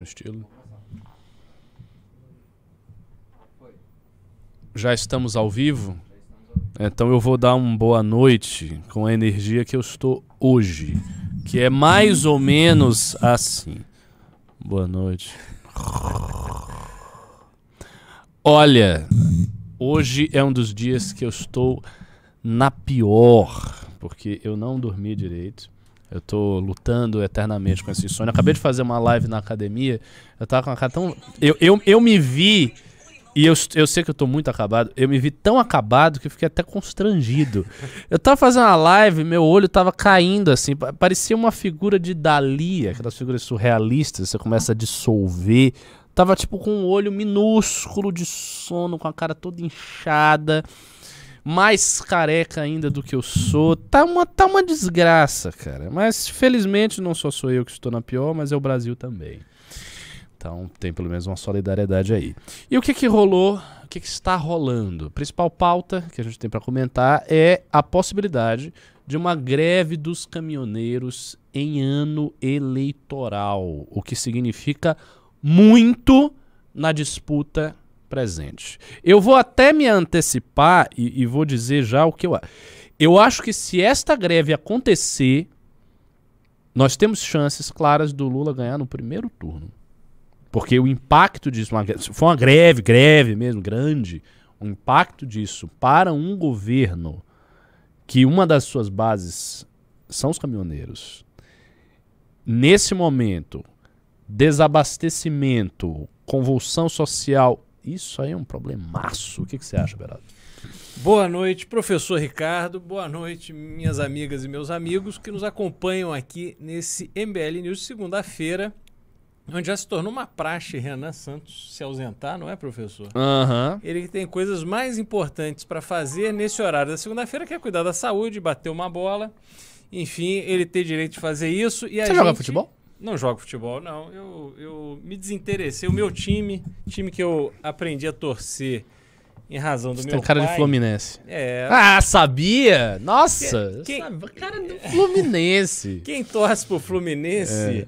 estilo. Já estamos ao vivo? Então eu vou dar uma boa noite com a energia que eu estou hoje, que é mais ou menos assim. Boa noite. Olha, hoje é um dos dias que eu estou na pior, porque eu não dormi direito. Eu tô lutando eternamente com esse sonho. Eu acabei de fazer uma live na academia. Eu tava com a cara tão. Eu, eu, eu me vi. E eu, eu sei que eu tô muito acabado. Eu me vi tão acabado que eu fiquei até constrangido. Eu tava fazendo uma live, meu olho tava caindo assim. Parecia uma figura de Dali, aquelas figuras surrealistas. Você começa a dissolver. Tava tipo com um olho minúsculo de sono, com a cara toda inchada mais careca ainda do que eu sou. Tá uma, tá uma desgraça, cara. Mas felizmente não só sou eu que estou na pior, mas é o Brasil também. Então tem pelo menos uma solidariedade aí. E o que que rolou? O que, que está rolando? A principal pauta que a gente tem para comentar é a possibilidade de uma greve dos caminhoneiros em ano eleitoral, o que significa muito na disputa presente. Eu vou até me antecipar e, e vou dizer já o que eu acho. Eu acho que se esta greve acontecer, nós temos chances claras do Lula ganhar no primeiro turno. Porque o impacto disso, uma, se for uma greve, greve mesmo, grande, o impacto disso para um governo que uma das suas bases são os caminhoneiros, nesse momento, desabastecimento, convulsão social isso aí é um problemaço. O que, que você acha, Beraldo? Boa noite, professor Ricardo. Boa noite, minhas amigas e meus amigos que nos acompanham aqui nesse MBL News de segunda-feira, onde já se tornou uma praxe Renan Santos se ausentar, não é, professor? Uhum. Ele tem coisas mais importantes para fazer nesse horário da segunda-feira, que é cuidar da saúde, bater uma bola. Enfim, ele tem direito de fazer isso. E Você gente... joga futebol? Não jogo futebol, não. Eu, eu me desinteressei. O meu time, time que eu aprendi a torcer em razão do Você meu tem cara pai, de Fluminense. É. Ah, sabia? Nossa! Quem- sabe, cara do Fluminense. Quem torce pro Fluminense é,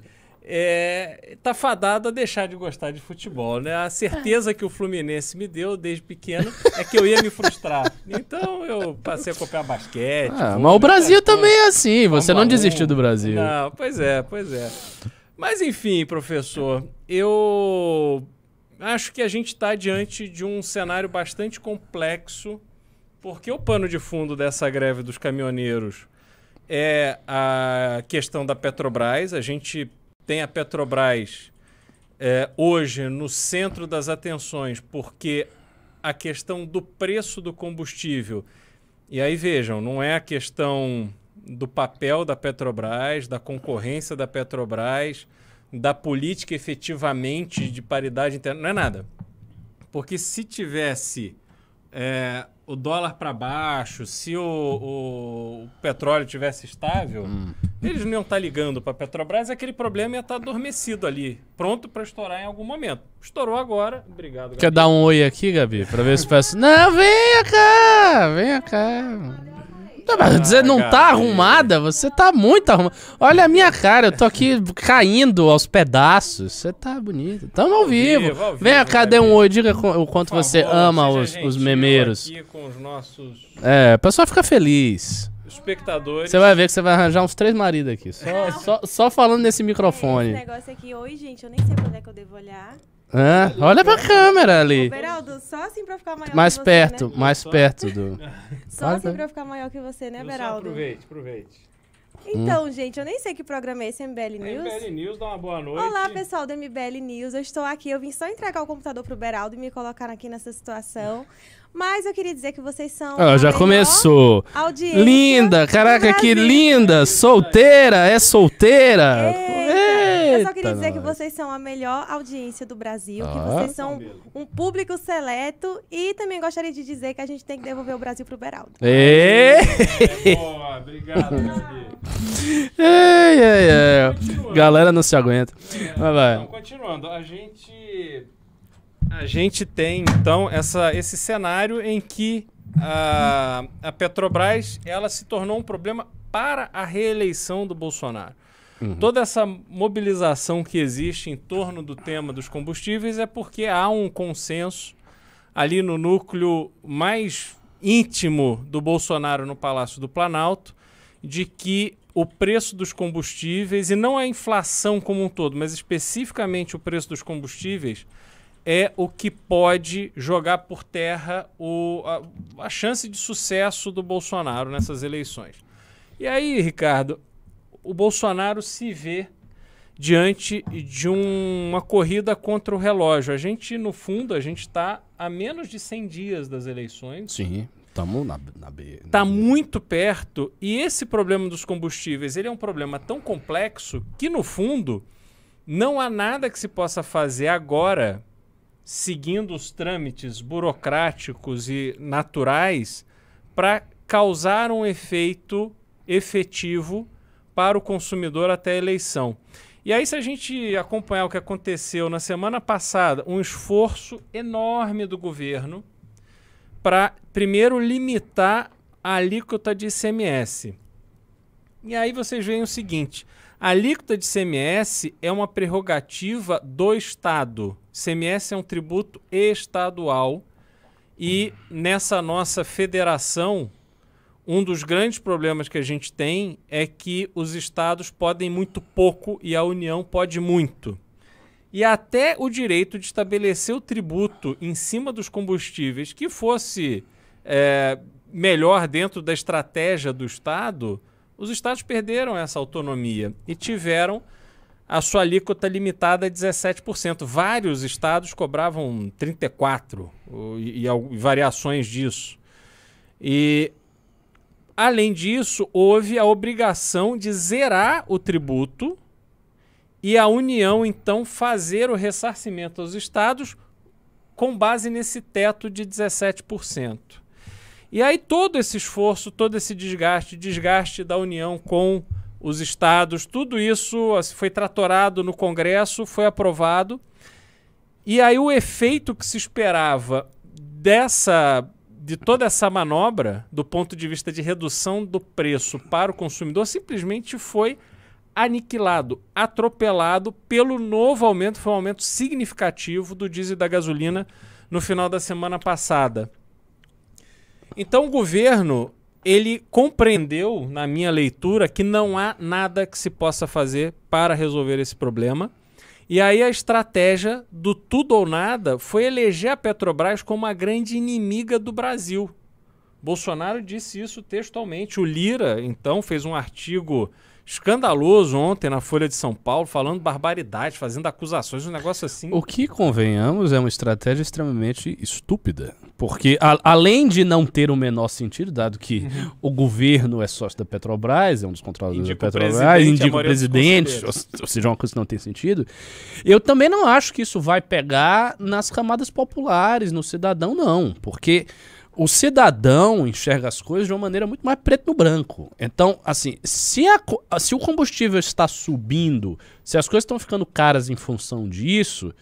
tá fadado a deixar de gostar de futebol, né? A certeza que o Fluminense me deu desde pequeno é que eu ia me frustrar. Então eu passei a copiar basquete. Ah, mas o Brasil outras também é assim. Você não 1. desistiu do Brasil. Não, pois é, pois é. Mas enfim, professor, eu acho que a gente está diante de um cenário bastante complexo, porque o pano de fundo dessa greve dos caminhoneiros é a questão da Petrobras. A gente tem a Petrobras é, hoje no centro das atenções, porque a questão do preço do combustível. E aí vejam, não é a questão do papel da Petrobras, da concorrência da Petrobras, da política efetivamente de paridade interna, não é nada. Porque se tivesse é, o dólar para baixo, se o, o- o petróleo tivesse estável, eles não iam estar ligando para a Petrobras, aquele problema ia estar adormecido ali, pronto para estourar em algum momento. Estourou agora, obrigado. Quer Gabi. dar um oi aqui, Gabi? Pra ver se peço. Não, venha cá! Venha cá. Não, mas você não tá arrumada? Você tá muito arrumada. Olha a minha cara, eu tô aqui caindo aos pedaços. Você tá bonita. Tamo ao vivo. vivo, ao vivo, Venha cá, dê um oi, diga o quanto Por você favor, ama os, os memeiros. Aqui com os nossos É, o pessoal fica feliz. espectadores. Você vai ver que você vai arranjar uns três maridos aqui. Só, só, só falando nesse Esse microfone. negócio aqui, oi, gente, eu nem sei pra onde é que eu devo olhar. Olha pra câmera ali. Beraldo, só assim pra ficar maior Mais você, perto, né? mais perto do. Só Olha assim pra- pra eu ficar maior que você, né, Beraldo? Aproveite, aproveite. Então, gente, eu nem sei que programa é esse, MBL News. MBL News, dá uma boa noite. Olá, pessoal do MBL News. Eu estou aqui, eu vim só entregar o computador pro Beraldo e me colocar aqui nessa situação. Mas eu queria dizer que vocês são. Ó, a já começou. Audiência Linda, caraca, que linda! Solteira, é solteira? Eita. Eu só queria dizer que nós. vocês são a melhor audiência do Brasil, que Ah. vocês são um público seleto e também gostaria de dizer que a gente tem que devolver o Brasil pro Beraldo. Ê! É, boa, obrigado. Ei, ei, ei. Galera não se aguenta. Mas Então, vai. continuando, a gente a gente tem então essa, esse cenário em que a, a Petrobras ela se tornou um problema para a reeleição do Bolsonaro. Uhum. Toda essa mobilização que existe em torno do tema dos combustíveis é porque há um consenso ali no núcleo mais íntimo do Bolsonaro no Palácio do Planalto de que o preço dos combustíveis, e não a inflação como um todo, mas especificamente o preço dos combustíveis, é o que pode jogar por terra o, a, a chance de sucesso do Bolsonaro nessas eleições. E aí, Ricardo, o Bolsonaro se vê diante de um- uma corrida contra o relógio. A gente, no fundo, a gente está a menos de 100 dias das eleições. Sim, estamos na, na B. Está muito perto e esse problema dos combustíveis ele é um problema tão complexo que, no fundo, não há nada que se possa fazer agora, seguindo os trâmites burocráticos e naturais, para causar um efeito efetivo para o consumidor até a eleição. E aí, se a gente acompanhar o que aconteceu na semana passada, um esforço enorme do governo para, primeiro, limitar a alíquota de ICMS. E aí vocês veem o seguinte: a alíquota de ICMS é uma prerrogativa do Estado. ICMS é um tributo estadual. E nessa nossa federação, um dos grandes problemas que a gente tem é que os estados podem muito pouco e a União pode muito. E até o direito de estabelecer o tributo em cima dos combustíveis que fosse é, melhor dentro da estratégia do Estado, os estados perderam essa autonomia e tiveram a sua alíquota limitada a 17%. Vários estados cobravam 34% o- e, e e variações disso. E Além disso, houve a obrigação de zerar o tributo e a União, então, fazer o ressarcimento aos estados com base nesse teto de 17%. E aí todo esse esforço, todo esse desgaste, desgaste da União com os estados, tudo isso assim, foi tratorado no Congresso, foi aprovado. E aí o efeito que se esperava dessa de toda essa manobra, do ponto de vista de redução do preço para o consumidor, simplesmente foi aniquilado, atropelado pelo novo aumento, foi um aumento significativo do diesel e da gasolina no final da semana passada. Então o governo, ele compreendeu, na minha leitura, que não há nada que se possa fazer para resolver esse problema. E aí a estratégia do tudo ou nada foi eleger a Petrobras como a grande inimiga do Brasil. Bolsonaro disse isso textualmente. O Lira, então, fez um artigo escandaloso ontem na Folha de São Paulo, falando barbaridade, fazendo acusações, um negócio assim. O que, convenhamos, é uma estratégia extremamente estúpida. Porque, a- além de não ter o menor sentido, dado que o governo é sócio da Petrobras, é um dos controladores Indica da Petrobras, indica o presidente, ou seja, uma coisa que não tem sentido. Eu também não acho que isso vai pegar nas camadas populares, no cidadão, não. Porque o cidadão enxerga as coisas de uma maneira muito mais preto no branco. Então, assim, se, a se o combustível está subindo, se as coisas estão ficando caras em função disso,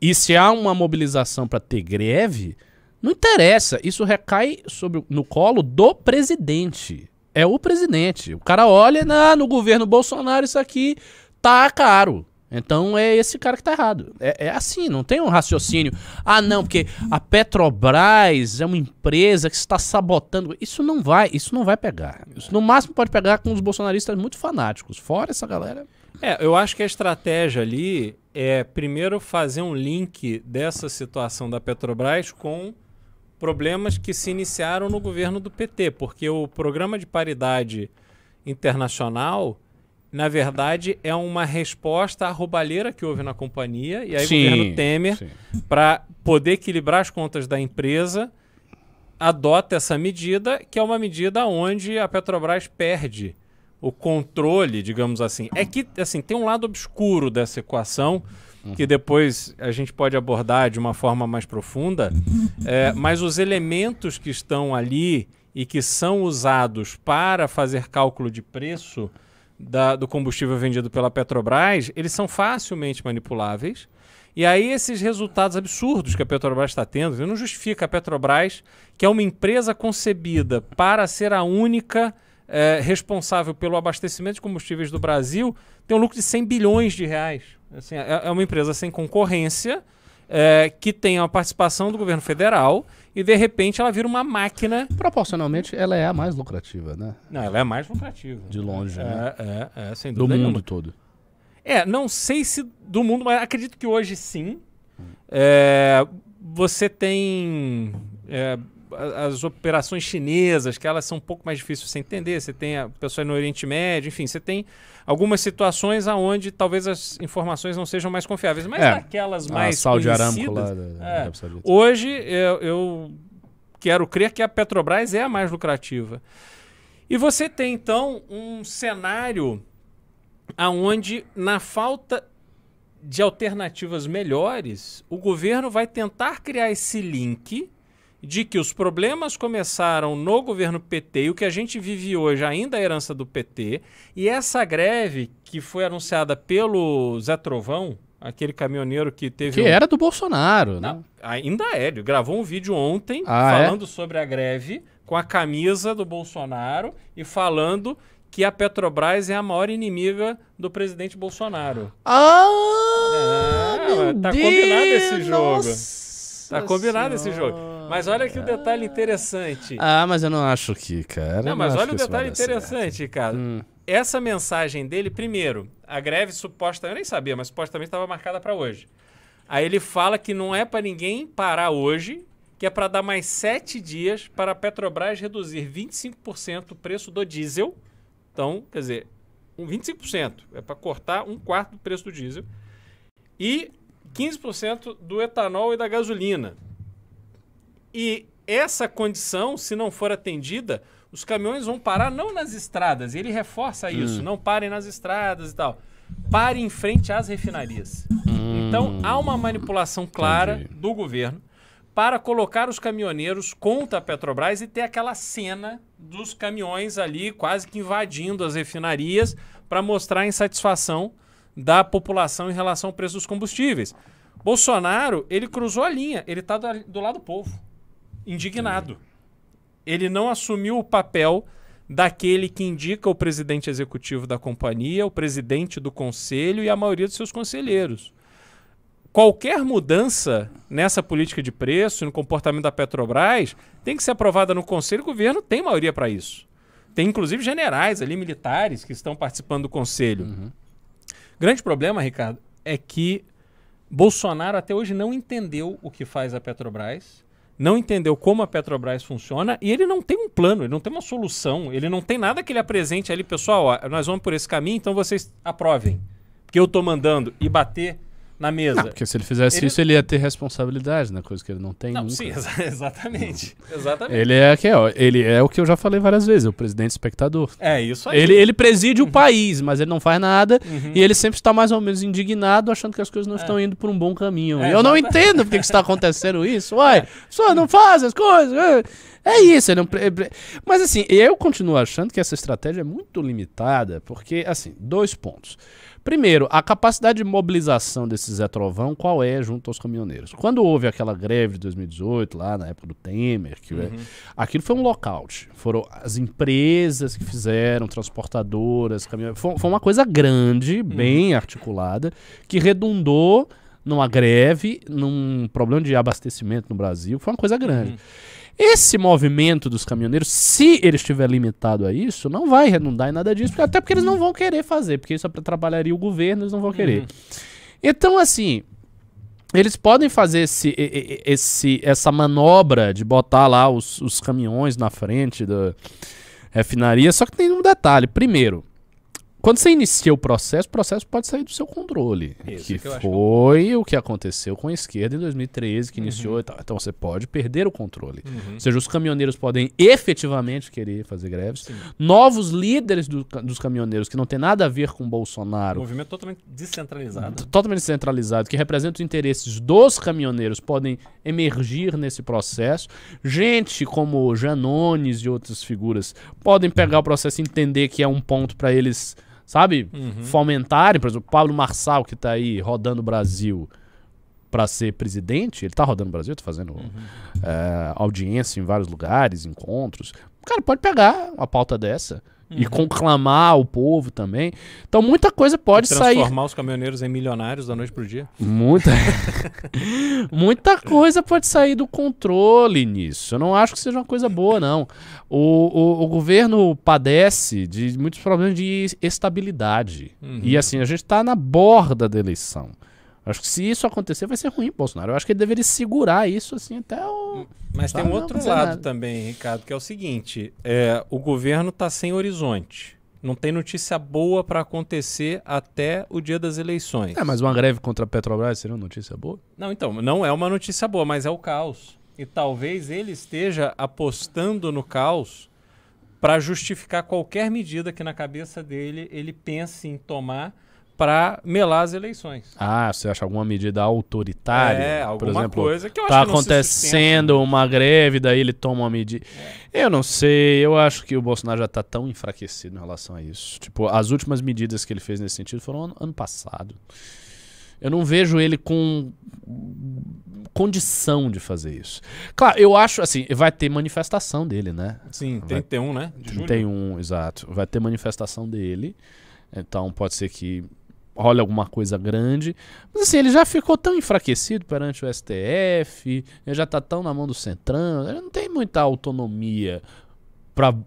e se há uma mobilização para ter greve, não interessa. Isso recai sobre, no colo do presidente. É o presidente. O cara olha "Ah, no governo Bolsonaro, isso aqui tá caro. Então é esse cara que tá errado. É, é assim, não tem um raciocínio. Ah, não, porque a Petrobras é uma empresa que está sabotando. Isso não vai, isso não vai pegar. Isso no máximo pode pegar com os bolsonaristas muito fanáticos. Fora essa galera. É, eu acho que a estratégia ali é primeiro fazer um link dessa situação da Petrobras com problemas que se iniciaram no governo do PT, porque o programa de paridade internacional, na verdade, é uma resposta à roubalheira que houve na companhia, e aí o governo Temer sim. para poder equilibrar as contas da empresa, adota essa medida, que é uma medida onde a Petrobras perde o controle, digamos assim. É que assim, tem um lado obscuro dessa equação, que depois a gente pode abordar de uma forma mais profunda, é, mas os elementos que estão ali e que são usados para fazer cálculo de preço da- do combustível vendido pela Petrobras, eles são facilmente manipuláveis. E aí esses resultados absurdos que a Petrobras está tendo, não justifica a Petrobras, que é uma empresa concebida para ser a única é, responsável pelo abastecimento de combustíveis do Brasil, tem um lucro de 100 bilhões de reais. Assim, é, é uma empresa sem concorrência, é, que tem a participação do governo federal e de repente ela vira uma máquina. Proporcionalmente, ela é a mais lucrativa, né? Não, ela é a mais lucrativa. De longe, é, né? É, é, sem Do dúvida mundo nenhuma. todo. É, não sei se do mundo, mas acredito que hoje sim. É, você tem é, as operações chinesas, que elas são um pouco mais difíceis de você entender. Você tem a pessoa no Oriente Médio, enfim, você tem algumas situações aonde talvez as informações não sejam mais confiáveis. Mas É, naquelas A mais Saudi conhecidas, lá da, da É. Hoje eu, eu quero crer que a Petrobras é a mais lucrativa. E você tem então um cenário aonde na falta de alternativas melhores, o governo vai tentar criar esse link de que os problemas começaram no governo PT e o que a gente vive hoje ainda é herança do PT. E essa greve que foi anunciada pelo Zé Trovão, aquele caminhoneiro que teve Que um- era do Bolsonaro, né? ainda é. Ele gravou um vídeo ontem Ah, é? falando sobre a greve com a camisa do Bolsonaro e falando que a Petrobras é a maior inimiga do presidente Bolsonaro. Ah! É, meu tá combinado esse Deus, jogo. nossa Tá combinado esse jogo. Mas olha aqui o detalhe interessante. Ah, mas eu não acho que, cara. Não, mas acho olha o que detalhe certo. interessante, cara. Hum. Essa mensagem dele, primeiro, a greve suposta, eu nem sabia, mas supostamente estava marcada para hoje. Aí ele fala que não é para ninguém parar hoje, que é para dar mais sete dias para a Petrobras reduzir 25% o preço do diesel. Então, quer dizer, um 25%. É para cortar um quarto do preço do diesel. E 15% do etanol e da gasolina. E essa condição, se não for atendida, os caminhões vão parar não nas estradas. E ele reforça isso. Não parem nas estradas e tal. Pare em frente às refinarias. Então, há uma manipulação clara Entendi. do governo para colocar os caminhoneiros contra a Petrobras e ter aquela cena dos caminhões ali quase que invadindo as refinarias para mostrar a insatisfação da população em relação ao preço dos combustíveis. Bolsonaro, ele cruzou a linha, ele está do, do lado do povo, indignado. Ele não assumiu o papel daquele que indica o presidente executivo da companhia, o presidente do conselho e a maioria dos seus conselheiros qualquer mudança nessa política de preço, no comportamento da Petrobras, tem que ser aprovada no Conselho. O governo tem maioria para isso. Tem inclusive generais ali, militares, que estão participando do Conselho. Grande problema, Ricardo, é que Bolsonaro até hoje não entendeu o que faz a Petrobras, não entendeu como a Petrobras funciona e ele não tem um plano, ele não tem uma solução, ele não tem nada que ele apresente ali, pessoal, ó, nós vamos por esse caminho, então vocês aprovem. Porque eu tô mandando e bater na mesa. Não, porque se ele fizesse Ele- isso, ele ia ter responsabilidade, né? Coisa que ele não tem Não, nunca. sim, exa- exatamente. exatamente. Ele é, que é, ó, ele é o que eu já falei várias vezes, é o presidente espectador. É isso aí. Ele, ele preside o país, mas ele não faz nada Uhum. e ele sempre está mais ou menos indignado, achando que as coisas não estão indo por um bom caminho. É, eu não exata- entendo por que está acontecendo isso. Uai, só não faz as coisas. É, é isso. Não Mas assim, eu continuo achando que essa estratégia é muito limitada, porque, assim, dois pontos. Primeiro, a capacidade de mobilização desse Zé Trovão, qual é junto aos caminhoneiros? Quando houve aquela greve de 2018, lá na época do Temer, que Uhum. aquilo foi um lockout. Foram as empresas que fizeram, transportadoras, caminhoneiros. Foi, foi uma coisa grande, bem articulada, que redundou numa greve, num problema de abastecimento no Brasil. Foi uma coisa grande. Esse movimento dos caminhoneiros, se ele estiver limitado a isso, não vai redundar em nada disso, porque- até porque eles não vão querer fazer, porque isso atrapalharia o governo, eles não vão querer. Então, assim, eles podem fazer esse, esse, essa manobra de botar lá os, os caminhões na frente da refinaria, só que tem um detalhe. Primeiro, quando você inicia o processo, o processo pode sair do seu controle. Isso que que eu acho que- foi o que aconteceu com a esquerda em 2013, que Uhum. iniciou e tal. Então você pode perder o controle. Ou seja, os caminhoneiros podem efetivamente querer fazer greves. Novos líderes do dos caminhoneiros, que não tem nada a ver com Bolsonaro, Movimento totalmente descentralizado. totalmente centralizado, que representa os interesses dos caminhoneiros, podem emergir nesse processo. Gente como Janones e outras figuras podem pegar o processo e entender que é um ponto para eles, sabe, fomentarem. Por exemplo, o Pablo Marçal, que tá aí rodando o Brasil para ser presidente, ele tá rodando o Brasil, tá fazendo eh, audiência em vários lugares, encontros. O cara pode pegar uma pauta dessa e conclamar o povo também. Então muita coisa pode sair. Transformar os caminhoneiros em milionários da noite pro dia. Muita, muita coisa pode sair do controle nisso. Eu não acho que seja uma coisa boa, não. O, o, o governo padece de muitos problemas de estabilidade. Uhum. E assim, a gente está na borda da eleição. Acho que se isso acontecer, vai ser ruim pro Bolsonaro. Eu acho que ele deveria segurar isso assim até o. Mas tem um outro lado nada. também, Ricardo, que é o seguinte: é, o governo está sem horizonte. Não tem notícia boa para acontecer até o dia das eleições. É, mas uma greve contra a Petrobras seria uma notícia boa? Não, então, não é uma notícia boa, mas é o caos. E talvez ele esteja apostando no caos para justificar qualquer medida que na cabeça dele ele pense em tomar para melar as eleições. Ah, você acha alguma medida autoritária? é, por alguma exemplo, coisa que eu tá acho que não se acontecendo uma greve, daí ele toma uma medida. Eu não sei, eu acho que o Bolsonaro já tá tão enfraquecido em relação a isso. Tipo, as últimas medidas que ele fez nesse sentido foram ano, ano passado. Eu não vejo ele com condição de fazer isso. Claro, eu acho assim, vai ter manifestação dele, né? Sim, Vai- 31, né? De julho. 31, exato. Vai ter manifestação dele. Então pode ser que role alguma coisa grande. Mas assim, ele já ficou tão enfraquecido perante o STF, ele já tá tão na mão do Centrão, ele não tem muita autonomia pra p-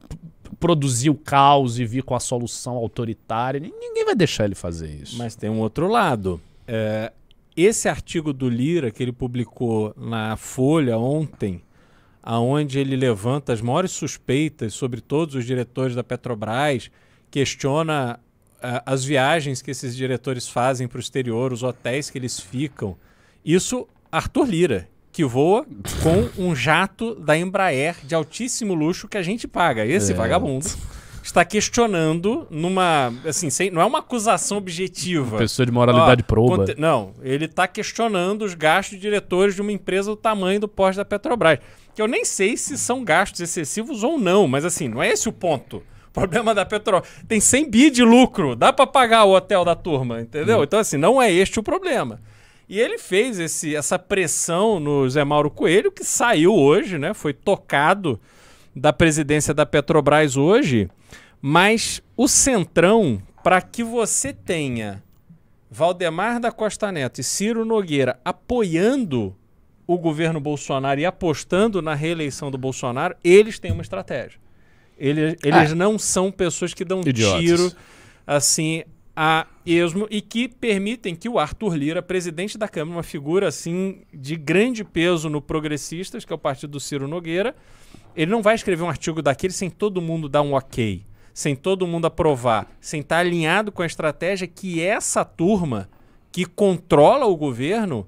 produzir o caos e vir com a solução autoritária. Nin- Ninguém vai deixar ele fazer isso. Mas tem um outro lado. É, esse artigo do Lira que ele publicou na Folha ontem, aonde ele levanta as maiores suspeitas sobre todos os diretores da Petrobras, questiona as viagens que esses diretores fazem para o exterior, os hotéis que eles ficam. Isso, Arthur Lira, que voa com um jato da Embraer de altíssimo luxo que a gente paga. Esse É. vagabundo está questionando numa, assim, sem, não é uma acusação objetiva. Pessoa de moralidade Ó, proba. conte- Não, ele está questionando os gastos de diretores de uma empresa do tamanho do poste da Petrobras. Que eu nem sei se são gastos excessivos ou não, mas assim, não é esse o ponto. Problema da Petrobras tem 100 bi de lucro, dá para pagar o hotel da turma, entendeu? Então assim, não é este o problema. E ele fez esse, essa pressão no Zé Mauro Coelho, que saiu hoje, né? Foi tocado da presidência da Petrobras hoje, mas o Centrão, para que você tenha Valdemar da Costa Neto e Ciro Nogueira apoiando o governo Bolsonaro e apostando na reeleição do Bolsonaro, eles têm uma estratégia. Eles, eles não são pessoas que dão Idiotas. tiro assim a esmo e que permitem que o Arthur Lira, presidente da Câmara, uma figura assim de grande peso no Progressistas, que é o partido do Ciro Nogueira, ele não vai escrever um artigo daquele sem todo mundo dar um ok, sem todo mundo aprovar, sem estar alinhado com a estratégia que essa turma que controla o governo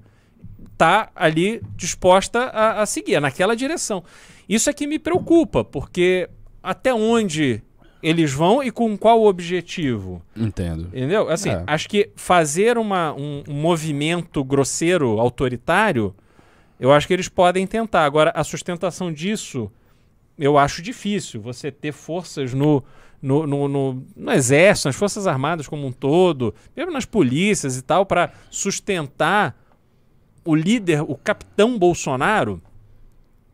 está ali disposta a, a seguir, é naquela direção. Isso é que me preocupa, porque até onde eles vão e com qual objetivo? Entendo. Entendeu? Assim, É. acho que fazer uma, um, um movimento grosseiro, autoritário, eu acho que eles podem tentar. Agora, a sustentação disso, eu acho difícil. Você ter forças no, no, no, no- no exército, nas forças armadas como um todo, mesmo nas polícias e tal, para sustentar o líder, o capitão Bolsonaro.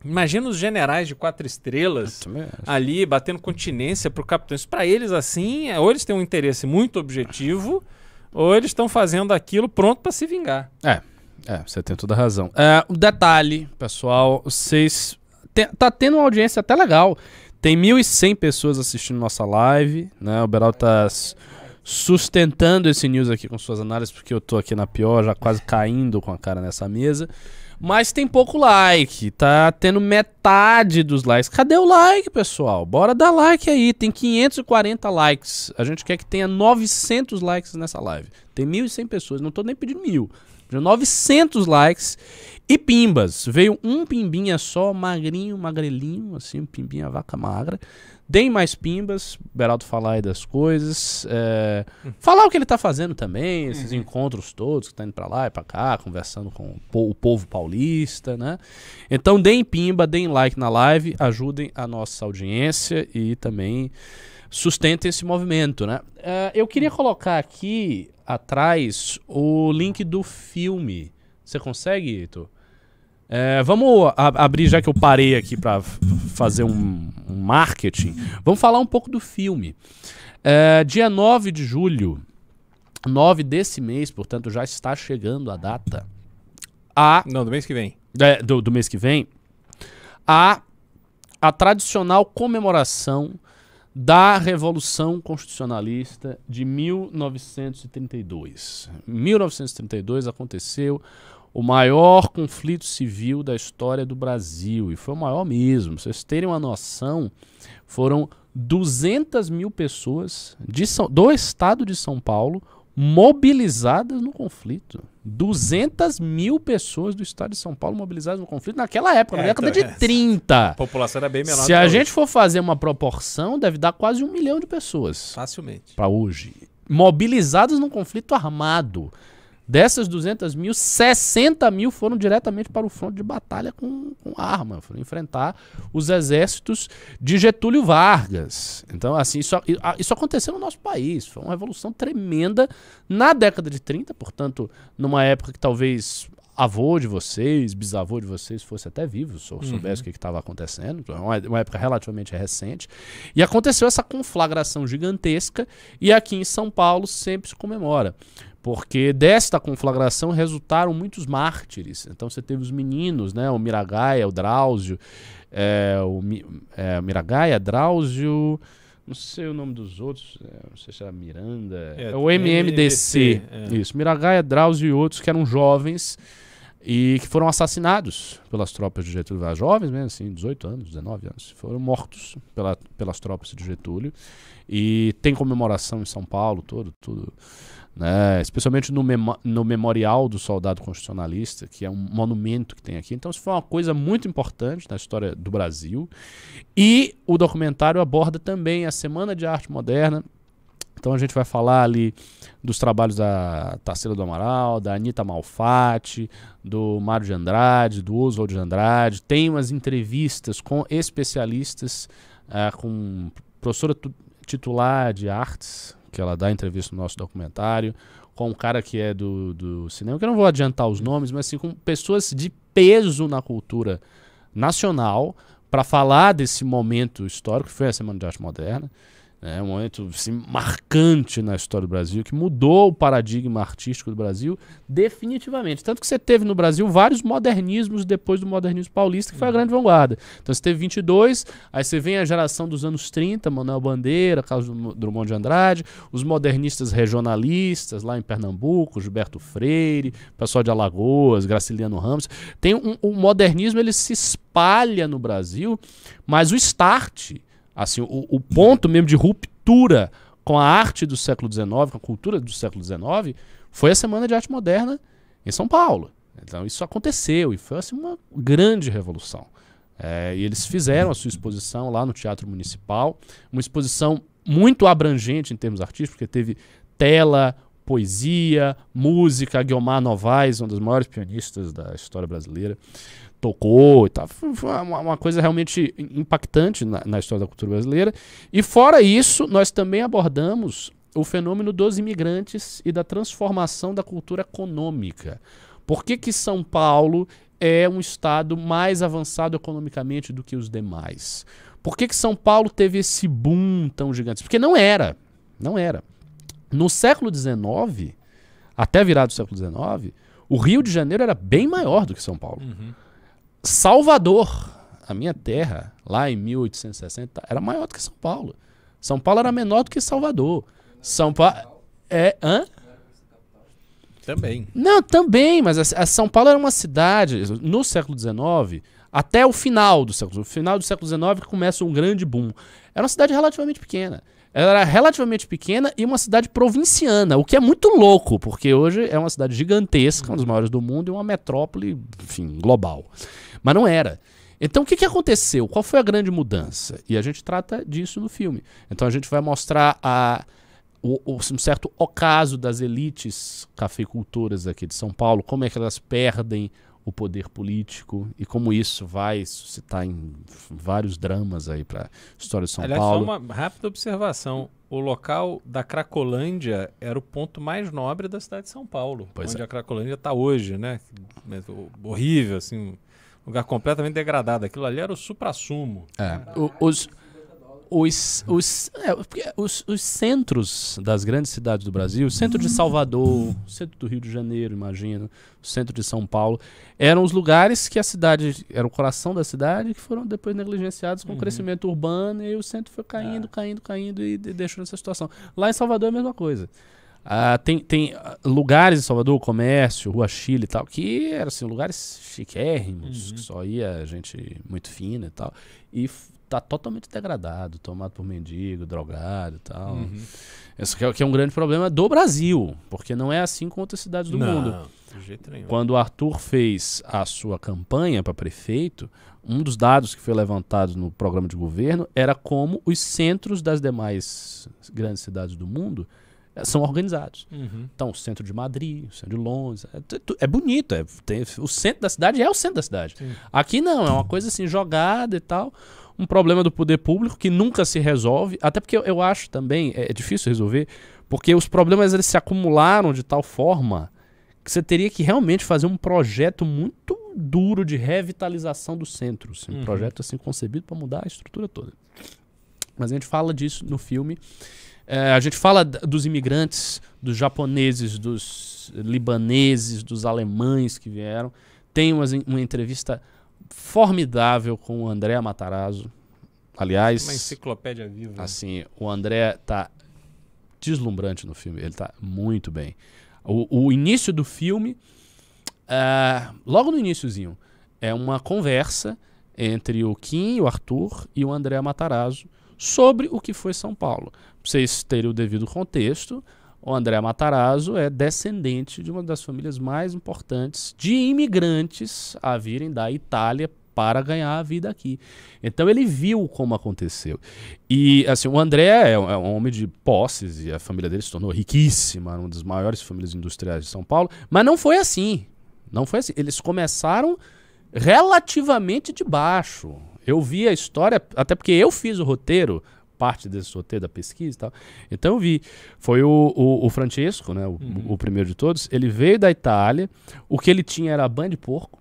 Imagina os generais de quatro estrelas ali batendo continência pro capitão. Isso para eles assim, é, ou eles têm um interesse muito objetivo, ou eles estão fazendo aquilo pronto para se vingar. É, é, você tem toda a razão. É, um detalhe, pessoal, vocês. te- tá tendo uma audiência até legal. Tem 1.100 pessoas assistindo nossa live, né? O Beral tá sustentando esse news aqui com suas análises, porque eu tô aqui na pior, já quase caindo com a cara nessa mesa. Mas tem pouco like, tá tendo metade dos likes. Cadê o like, pessoal? Bora dar like aí, tem 540 likes. A gente quer que tenha 900 likes nessa live. Tem 1.100 pessoas, não tô nem pedindo mil. Pedindo 900 likes e pimbas. Veio um pimbinha só, magrinho, magrelinho, assim, um pimbinha vaca magra. Deem mais pimbas, Beraldo falar aí das coisas. é, falar o que ele tá fazendo também, esses encontros todos que tá indo pra lá e pra cá, conversando com o po- o povo paulista, né? Então deem pimba, deem like na live, ajudem a nossa audiência e também sustentem esse movimento, né? É, eu queria colocar aqui atrás o link do filme. Você consegue, Heitor? É, vamos a- abrir, já que eu parei aqui para fazer um, um marketing, vamos falar um pouco do filme. É, dia 9 de julho, 9 desse mês, portanto já está chegando a data, a Não, do mês que vem. é, do, do mês que vem, a, a tradicional comemoração da Revolução Constitucionalista de 1932. Em 1932 aconteceu o maior conflito civil da história do Brasil, e foi o maior mesmo. Pra vocês terem uma noção, foram 200 mil pessoas de São- do estado de São Paulo mobilizadas no conflito. 200 mil pessoas do estado de São Paulo mobilizadas no conflito naquela época, na É, década então, de é. 30. A população era bem menor. Se a hoje. gente for fazer uma proporção, deve dar quase um milhão de pessoas Facilmente. para hoje. Mobilizadas num conflito armado. Dessas 200 mil, 60 mil foram diretamente para o fronte de batalha com, com arma. Foram enfrentar os exércitos de Getúlio Vargas. Então, assim, isso, isso aconteceu no nosso país. Foi uma revolução tremenda na década de 30, portanto, numa época que talvez avô de vocês, bisavô de vocês fosse até vivo, sou- soubesse o que estava acontecendo. Então, É uma, uma época relativamente recente. E aconteceu essa conflagração gigantesca e aqui em São Paulo sempre se comemora. Porque desta conflagração resultaram muitos mártires. Então você teve os meninos, né? O Miragaia, o Drauzio, é, o, é, Miragaia, Drauzio, não sei o nome dos outros, é, não sei se era Miranda, É, é, o MMDC. MMDC, é. Isso, Miragaia, Drauzio e outros que eram jovens e que foram assassinados pelas tropas de Getúlio Vargas. Jovens mesmo, assim, 18 anos, 19 anos. Foram mortos pela, pelas tropas de Getúlio. E tem comemoração em São Paulo, todo, tudo. Né? Especialmente no, memo- no Memorial do Soldado Constitucionalista, que é um monumento que tem aqui. Então, isso foi uma coisa muito importante na história do Brasil. E o documentário aborda também a Semana de Arte Moderna. Então, a gente vai falar ali dos trabalhos da Tarsila do Amaral, da Anitta Malfatti, do Mário de Andrade, do Oswald de Andrade. Tem umas entrevistas com especialistas, ah, com professora tu- titular de artes, que ela dá entrevista no nosso documentário, com um cara que é do, do cinema, que eu não vou adiantar os nomes, mas assim, com pessoas de peso na cultura nacional para falar desse momento histórico, que foi a Semana de Arte Moderna. É um momento assim, marcante na história do Brasil, que mudou o paradigma artístico do Brasil definitivamente. Tanto que você teve no Brasil vários modernismos depois do modernismo paulista, que foi a grande vanguarda. Então você teve 22, aí você vem a geração dos anos 30, Manuel Bandeira, Carlos Drum- Drummond de Andrade, os modernistas regionalistas lá em Pernambuco, Gilberto Freire, pessoal de Alagoas, Graciliano Ramos. Tem um, o modernismo ele se espalha no Brasil, mas o start assim, o, o ponto mesmo de ruptura com a arte do século XIX, com a cultura do século XIX, foi a Semana de Arte Moderna em São Paulo. Então isso aconteceu e foi assim, uma grande revolução. É, e eles fizeram a sua exposição lá no Teatro Municipal, uma exposição muito abrangente em termos artísticos, porque teve tela, poesia, música, Guiomar Novaes, uma das maiores pianistas da história brasileira, tocou e tal. Foi uma, coisa realmente impactante na, na história da cultura brasileira. E fora isso, nós também abordamos o fenômeno dos imigrantes e da transformação da cultura econômica. Por que, que São Paulo é um estado mais avançado economicamente do que os demais? Por que, que São Paulo teve esse boom tão gigante? Porque não era. Não era. No século XIX, até virado do século XIX, o Rio de Janeiro era bem maior do que São Paulo. Salvador, a minha terra, lá em 1860, era maior do que São Paulo. São Paulo era menor do que Salvador. São Paulo. É. Hã? Também. Não, também, mas a, a São Paulo era uma cidade, no século XIX, até o final do século XIX, final do século XIX que começa um grande boom. Era uma cidade relativamente pequena. Ela era relativamente pequena e uma cidade provinciana, o que é muito louco, porque hoje é uma cidade gigantesca, uma das maiores do mundo e uma metrópole, enfim, global. Mas não era. Então o que, que aconteceu? Qual foi a grande mudança? E a gente trata disso no filme. Então a gente vai mostrar a, o, o- um certo ocaso das elites cafeicultoras aqui de São Paulo, como é que elas perdem o poder político e como isso vai suscitar em vários dramas aí para a história de São Aliás, Paulo. só uma rápida observação. O local da Cracolândia era o ponto mais nobre da cidade de São Paulo. Pois onde é. a Cracolândia está hoje, né? Horrível, assim. Um Lugar completamente degradado. Aquilo ali era o supra-sumo. É. O- os, os, os, é, os, os centros das grandes cidades do Brasil, o centro de Salvador, o centro do Rio de Janeiro, imagino, o centro de São Paulo, eram os lugares que a cidade, era o coração da cidade, que foram depois negligenciados com o Uhum. crescimento urbano e o centro foi caindo, É. caindo, caindo e de- deixou nessa situação. Lá em Salvador é a mesma coisa. Ah, tem tem ah, lugares em Salvador, comércio, Rua Chile e tal, que eram assim, lugares chiquérrimos, Uhum. que só ia gente muito fina e tal. E tá totalmente degradado, tomado por mendigo, drogado e tal. Uhum. Isso que é, que é um grande problema do Brasil, porque não é assim com outras cidades do Não, mundo. De jeito nenhum. Quando o Arthur fez a sua campanha para prefeito, um dos dados que foi levantado no programa de governo era como os centros das demais grandes cidades do mundo são organizados. Uhum. Então, o centro de Madrid, o centro de Londres, é, é bonito. É, tem- o centro da cidade é o centro da cidade. Sim. Aqui não, é uma coisa assim jogada e tal. Um problema do poder público que nunca se resolve. Até porque eu, eu acho também, é, é difícil resolver, porque os problemas eles se acumularam de tal forma que você teria que realmente fazer um projeto muito duro de revitalização do centro. assim, um Uhum. projeto assim concebido para mudar a estrutura toda. Mas a gente fala disso no filme. É, a gente fala dos imigrantes, dos japoneses, dos libaneses, dos alemães que vieram. Tem umas en- uma entrevista formidável com o André Matarazzo. Aliás, Uma enciclopédia viva. Assim, o André tá deslumbrante no filme. Ele tá muito bem. O, o início do filme, ah, logo no iníciozinho, é uma conversa entre o Kim, o Arthur e o André Matarazzo sobre o que foi São Paulo. Vocês terem o devido contexto, o André Matarazzo é descendente de uma das famílias mais importantes de imigrantes a virem da Itália para ganhar a vida aqui. Então ele viu como aconteceu. E assim, o André é um, é um homem de posses e a família dele se tornou riquíssima, uma das maiores famílias industriais de São Paulo, mas não foi assim. Não foi assim. Eles começaram relativamente de baixo. Eu vi a história, até porque eu fiz o roteiro, parte desse roteiro da pesquisa e tal. Então eu vi. Foi o, o, o Francesco, né, o, Uhum. o primeiro de todos. Ele veio da Itália. O que ele tinha era banho de porco.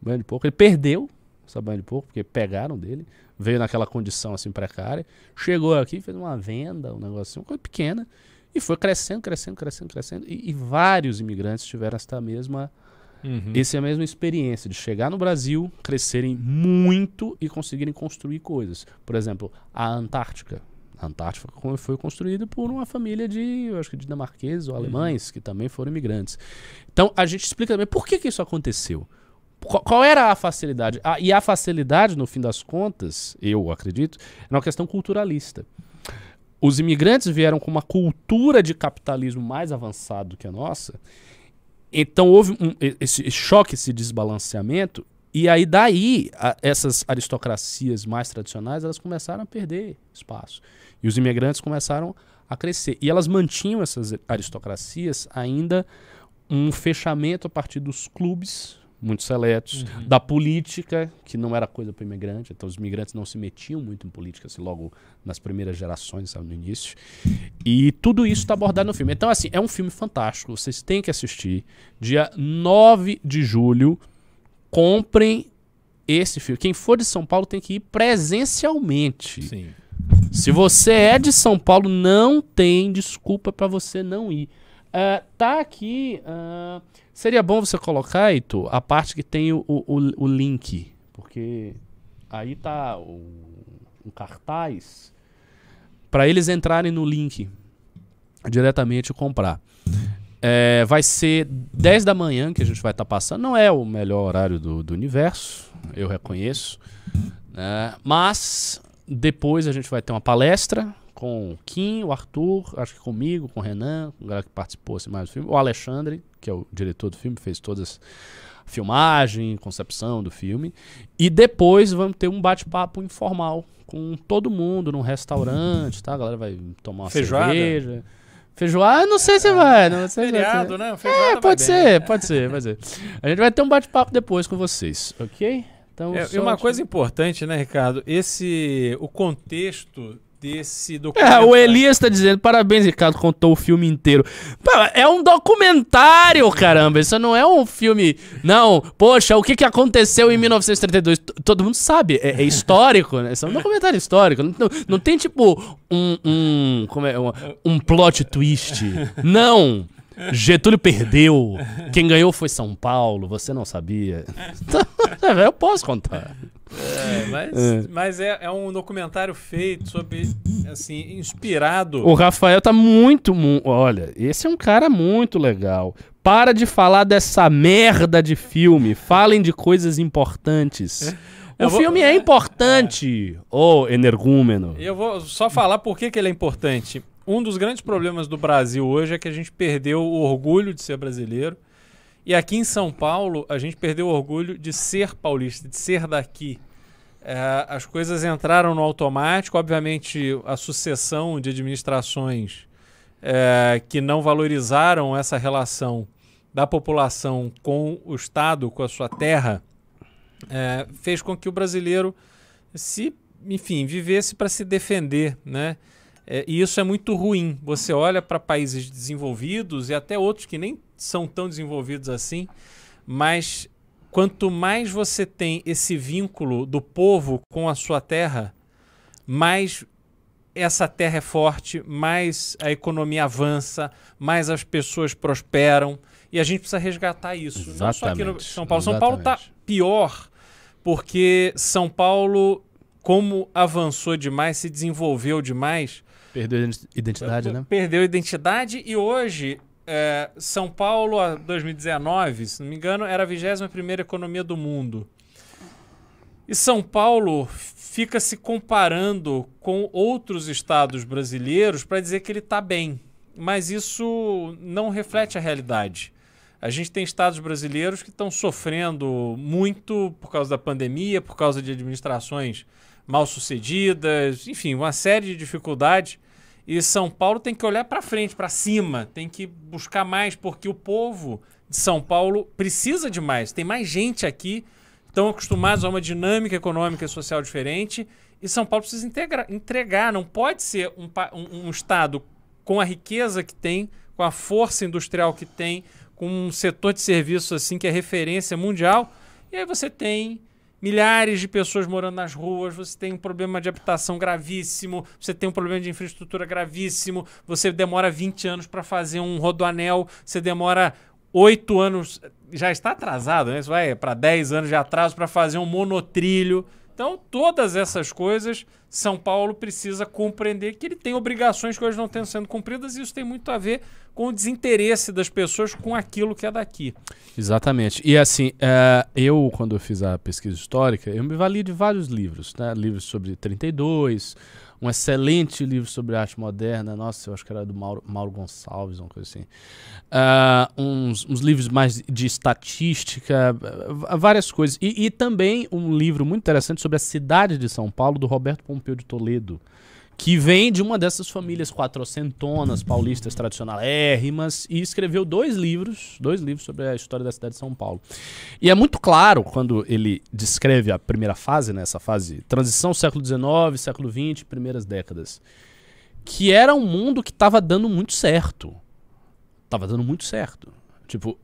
Banho de porco. Ele perdeu essa banho de porco, porque pegaram dele. Veio naquela condição assim precária. Chegou aqui, fez uma venda, um negócio, uma coisa pequena. E foi crescendo, crescendo, crescendo, crescendo. E, e vários imigrantes tiveram essa mesma Uhum. essa é a mesma experiência de chegar no Brasil, crescerem muito e conseguirem construir coisas. Por exemplo, a Antártica. A Antártica foi- construída por uma família de, eu acho que dinamarqueses ou alemães, que também foram imigrantes. Então, a gente explica também por que, que isso aconteceu. Qual, qual era a facilidade? Ah, e a facilidade, no fim das contas, eu acredito, é uma questão culturalista. Os imigrantes vieram com uma cultura de capitalismo mais avançada do que a nossa, então houve um- esse choque, esse desbalanceamento, e aí daí a- essas aristocracias mais tradicionais elas começaram a perder espaço. E os imigrantes começaram a crescer. E elas mantinham essas aristocracias ainda um fechamento a partir dos clubes muito seletos, Uhum. da política, que não era coisa para imigrante, então os imigrantes não se metiam muito em política, assim, logo nas primeiras gerações, sabe, no início. E tudo isso está abordado no filme. Então, assim, é um filme fantástico, vocês têm que assistir. Dia 9 de julho, comprem esse filme. Quem for de São Paulo tem que ir presencialmente. Sim. Se você é de São Paulo, não tem desculpa para você não ir. Ah, tá aqui. ah, seria bom você colocar, Ito, a parte que tem o, o, o- link. Porque aí tá o, um cartaz para eles entrarem no link diretamente e comprar. É, vai ser 10 da manhã que a gente vai estar passando. Não é o melhor horário do, do universo, eu reconheço. né? Mas depois a gente vai ter uma palestra com o Kim, o Arthur, acho que comigo, com o Renan, o galera que participou assim, mais do filme, o Alexandre, que é o diretor do filme, fez todas a filmagem, concepção do filme. E depois vamos ter um bate-papo informal com todo mundo num restaurante, tá? A galera vai tomar uma Feijoada? cerveja. Feijoada, não sei se vai. Não sei se vai. Feriado, né? Feijoada É, pode bem. ser, pode ser, pode ser. A gente vai ter um bate-papo depois com vocês, ok? Então, É, e uma coisa importante, né, Ricardo? Esse, o contexto desse É, documentário. o Elias tá dizendo, parabéns, Ricardo, contou o filme inteiro. É um documentário, caramba, isso não é um filme... Não, poxa, o que, que aconteceu em 1932? T- Todo mundo sabe, é, é histórico, né? Isso é um documentário histórico. Não, não- não tem, tipo, um... um como é? Um, um plot twist. Não! Getúlio perdeu. Quem ganhou foi São Paulo. Você não sabia. Então, eu posso contar. É, mas É. mas é, é um documentário feito sobre, assim, inspirado. O Rafael tá muito, mu- Olha, esse é um cara muito legal. Para de falar dessa merda de filme. Falem de coisas importantes. O vou- filme é importante, ô energúmeno. E Eu vou só falar por que, que ele é importante. Um dos grandes problemas do Brasil hoje é que a gente perdeu o orgulho de ser brasileiro. E aqui em São Paulo, a gente perdeu o orgulho de ser paulista, de ser daqui. É, as coisas entraram no automático. Obviamente, a sucessão de administrações é, que não valorizaram essa relação da população com o Estado, com a sua terra, é, fez com que o brasileiro se, enfim, vivesse para se defender, né? É, e isso é muito ruim. Você olha para países desenvolvidos e até outros que nem são tão desenvolvidos assim, mas quanto mais você tem esse vínculo do povo com a sua terra, mais essa terra é forte, mais a economia avança, mais as pessoas prosperam. E a gente precisa resgatar isso. Não só aqui no Exatamente, São Paulo. São Paulo está exatamente. pior porque São Paulo, como avançou demais, se desenvolveu demais, Perdeu a identi- identidade, né? perdeu a identidade e hoje é, São Paulo, a 2019, se não me engano, era a 21ª economia do mundo. E São Paulo fica se comparando com outros estados brasileiros para dizer que ele está bem. Mas isso não reflete a realidade. A gente tem estados brasileiros que estão sofrendo muito por causa da pandemia, por causa de administrações mal sucedidas, enfim, uma série de dificuldades. E São Paulo tem que olhar para frente, para cima, tem que buscar mais, porque o povo de São Paulo precisa de mais. Tem mais gente aqui, estão acostumados a uma dinâmica econômica e social diferente, e São Paulo precisa entregar. Não pode ser um, um- um estado com a riqueza que tem, com a força industrial que tem, com um setor de serviços assim que é referência mundial, e aí você tem milhares de pessoas morando nas ruas, você tem um problema de habitação gravíssimo, você tem um problema de infraestrutura gravíssimo, você demora 20 anos para fazer um rodoanel, você demora 8 anos, já está atrasado, né? Isso vai para 10 anos de atraso para fazer um monotrilho. Então, todas essas coisas, São Paulo precisa compreender que ele tem obrigações que hoje não estão sendo cumpridas e isso tem muito a ver com o desinteresse das pessoas com aquilo que é daqui. Exatamente. E assim, é, eu, quando eu fiz a pesquisa histórica, eu me vali de vários livros, né? Livros sobre 32, um excelente livro sobre arte moderna, nossa, eu acho que era do Mauro, Mauro Gonçalves, uma coisa assim. Ah, uns, uns livros mais de estatística, ah, várias coisas. E, e também um livro muito interessante sobre a cidade de São Paulo, do Roberto Pompeu de Toledo que vem de uma dessas famílias quatrocentonas, paulistas tradicionalérrimas, e escreveu dois livros, dois livros sobre a história da cidade de São Paulo. E é muito claro quando ele descreve a primeira fase, né, essa fase transição século XIX, século XX, primeiras décadas, que era um mundo que estava dando muito certo. Tava dando muito certo. Tipo,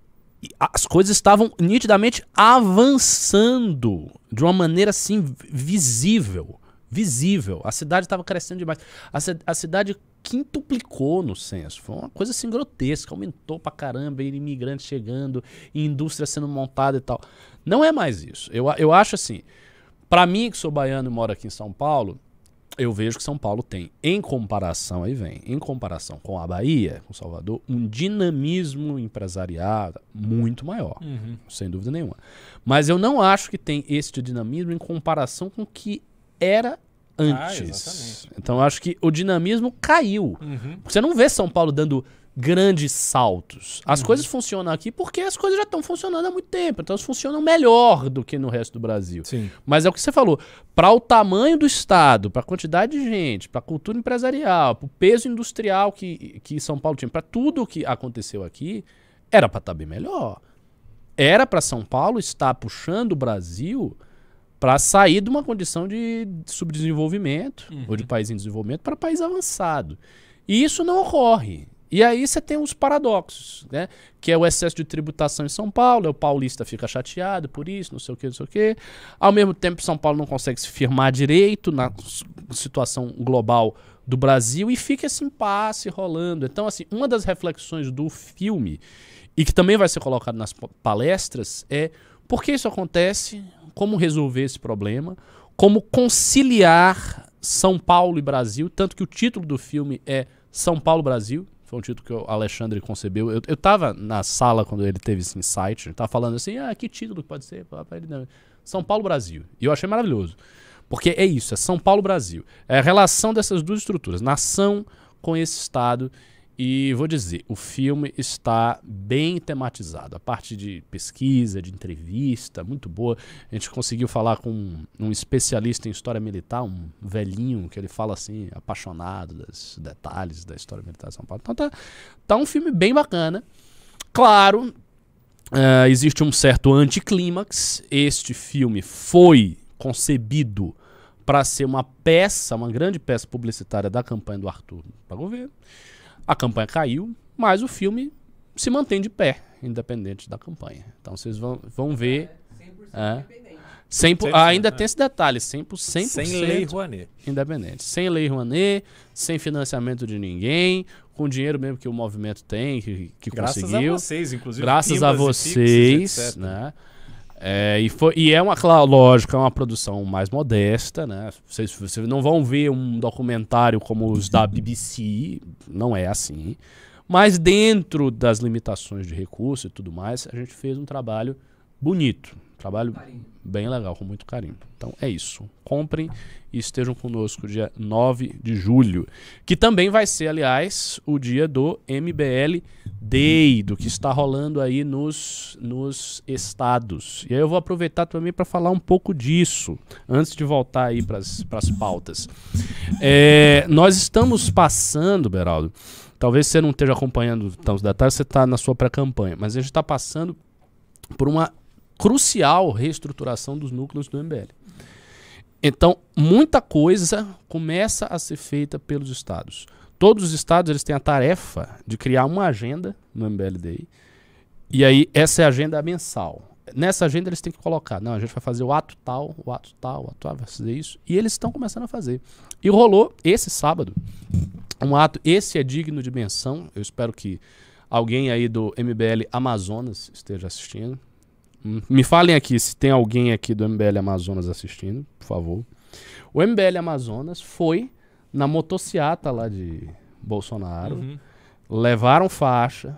as coisas estavam nitidamente avançando de uma maneira assim visível visível. A cidade estava crescendo demais. A, a cidade quintuplicou no censo. Foi uma coisa assim grotesca. Aumentou pra caramba. E imigrantes chegando, indústria sendo montada e tal. Não é mais isso. Eu, eu acho assim. Pra mim, que sou baiano e moro aqui em São Paulo, eu vejo que São Paulo tem, em comparação, aí vem, em comparação com a Bahia, com Salvador, um dinamismo empresarial muito maior sem dúvida nenhuma. Mas eu não acho que tem esse dinamismo em comparação com o que era antes. exatamente. então eu acho que o dinamismo caiu. Você não vê São Paulo dando grandes saltos. As coisas funcionam aqui porque as coisas já estão funcionando há muito tempo. Então elas funcionam melhor do que no resto do Brasil. Sim. Mas é o que você falou. Para o tamanho do Estado, para a quantidade de gente, para a cultura empresarial, para o peso industrial que, que São Paulo tinha, para tudo o que aconteceu aqui, era para estar bem melhor. Era para São Paulo estar puxando o Brasil para sair de uma condição de subdesenvolvimento ou de país em desenvolvimento para país avançado. E isso não ocorre. E aí você tem os paradoxos, né? Que é o excesso de tributação em São Paulo, é o paulista fica chateado por isso, não sei o que, não sei o que. Ao mesmo tempo, São Paulo não consegue se firmar direito na situação global do Brasil e fica esse impasse rolando. Então, assim, uma das reflexões do filme, e que também vai ser colocado nas pa- palestras, é por que isso acontece, como resolver esse problema, como conciliar São Paulo e Brasil, tanto que o título do filme é São Paulo Brasil, foi um título que o Alexandre concebeu. Eu, eu tava na sala quando ele teve esse insight, ele tava falando assim, ah, que título pode ser? São Paulo Brasil. E eu achei maravilhoso. Porque é isso, é São Paulo Brasil. É a relação dessas duas estruturas, nação com esse estado. E vou dizer, o filme está bem tematizado. A parte de pesquisa, de entrevista, muito boa. A gente conseguiu falar com um, especialista em história militar, um velhinho, que ele fala assim, apaixonado dos detalhes da história militar de São Paulo. Então tá, tá um filme bem bacana. Claro, eh, existe um certo anticlímax. Este filme foi concebido para ser uma peça, uma grande peça publicitária da campanha do Arthur para governo. A campanha caiu, mas o filme se mantém de pé, independente da campanha. Então vocês vão, vão ver. É. 100%, 100%, ainda é. tem esse detalhe, 100%, 100% Sem lei Rouanet. independente. Sem lei Rouanet, sem financiamento de ninguém, com dinheiro mesmo que o movimento tem, que, que Graças conseguiu. a vocês, inclusive. Graças a e vocês, etc. né? É, e, foi, e é uma, claro, lógico, é uma produção mais modesta, né? Vocês, vocês não vão ver um documentário como os da BBC, não é assim. Mas dentro das limitações de recurso e tudo mais, a gente fez um trabalho bonito, um trabalho bem legal, com muito carinho. Então é isso. Comprem e estejam conosco dia 9 de julho, que também vai ser, aliás, o dia do MBL Day, do que está rolando aí nos, nos estados. E aí eu vou aproveitar também para falar um pouco disso, antes de voltar aí para as pautas. É, nós estamos passando, Beraldo, talvez você não esteja acompanhando então, os detalhes, você está na sua pré-campanha, mas a gente está passando por uma crucial reestruturação dos núcleos do MBL. Então, muita coisa começa a ser feita pelos estados. Todos os estados eles têm a tarefa de criar uma agenda no MBLDI. E aí, essa é a agenda mensal. Nessa agenda eles têm que colocar, não, a gente vai fazer o ato tal, o ato tal, o ato tal, vai fazer isso. E eles estão começando a fazer. E rolou esse sábado um ato, esse é digno de menção. Eu espero que alguém aí do MBL Amazonas esteja assistindo. Hum, Me falem aqui se tem alguém aqui do MBL Amazonas assistindo, por favor. O MBL Amazonas foi na motociata lá de Bolsonaro, Uhum. levaram faixa.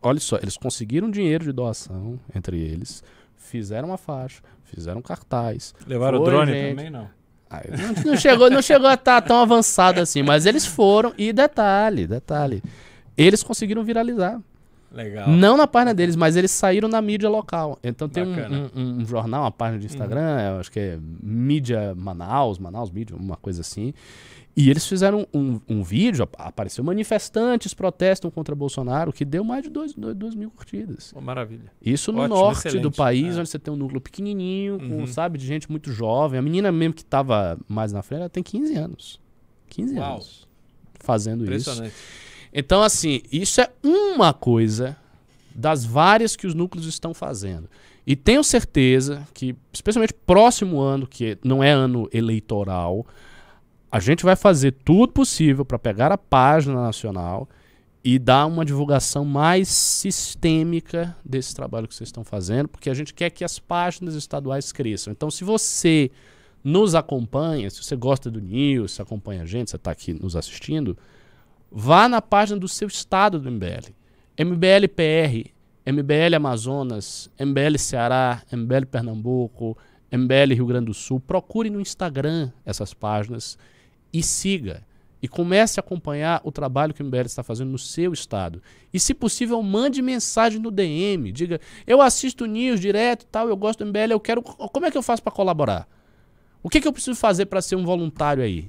Olha só, eles conseguiram dinheiro de doação entre eles, fizeram a faixa, fizeram cartaz. Levaram o drone gente. também, não. Ah, não, não chegou, não chegou a estar tão avançado assim, mas eles foram. E detalhe, detalhe. Eles conseguiram viralizar. Legal. Não na página deles, mas eles saíram na mídia local. Então tem um, um- um jornal, uma página de Instagram, eu acho que é Mídia Manaus, Manaus Mídia, uma coisa assim. E eles fizeram um, um vídeo, ap- apareceu manifestantes protestam contra Bolsonaro, que deu mais de 2 mil curtidas. Pô, maravilha. Isso no Ótimo, norte do excelente. país, É. onde você tem um núcleo pequenininho, com, Uhum. sabe, de gente muito jovem. A menina mesmo que tava mais na frente, ela tem 15 anos. 15 Uau. anos fazendo isso. Então, assim, isso é uma coisa das várias que os núcleos estão fazendo. E tenho certeza que, especialmente próximo ano, que não é ano eleitoral, a gente vai fazer tudo possível para pegar a página nacional e dar uma divulgação mais sistêmica desse trabalho que vocês estão fazendo, porque a gente quer que as páginas estaduais cresçam. Então, se você nos acompanha, se você gosta do News, se acompanha a gente, você está aqui nos assistindo, vá na página do seu estado do MBL. MBL PR, MBL Amazonas, MBL Ceará, MBL Pernambuco, MBL Rio Grande do Sul. Procure no Instagram essas páginas e siga. e comece a acompanhar o trabalho que o MBL está fazendo no seu estado. E, se possível, mande mensagem no DM. Diga, eu assisto News direto tal, eu gosto do MBL, eu quero. Como é que eu faço para colaborar? O que, que eu preciso fazer para ser um voluntário aí?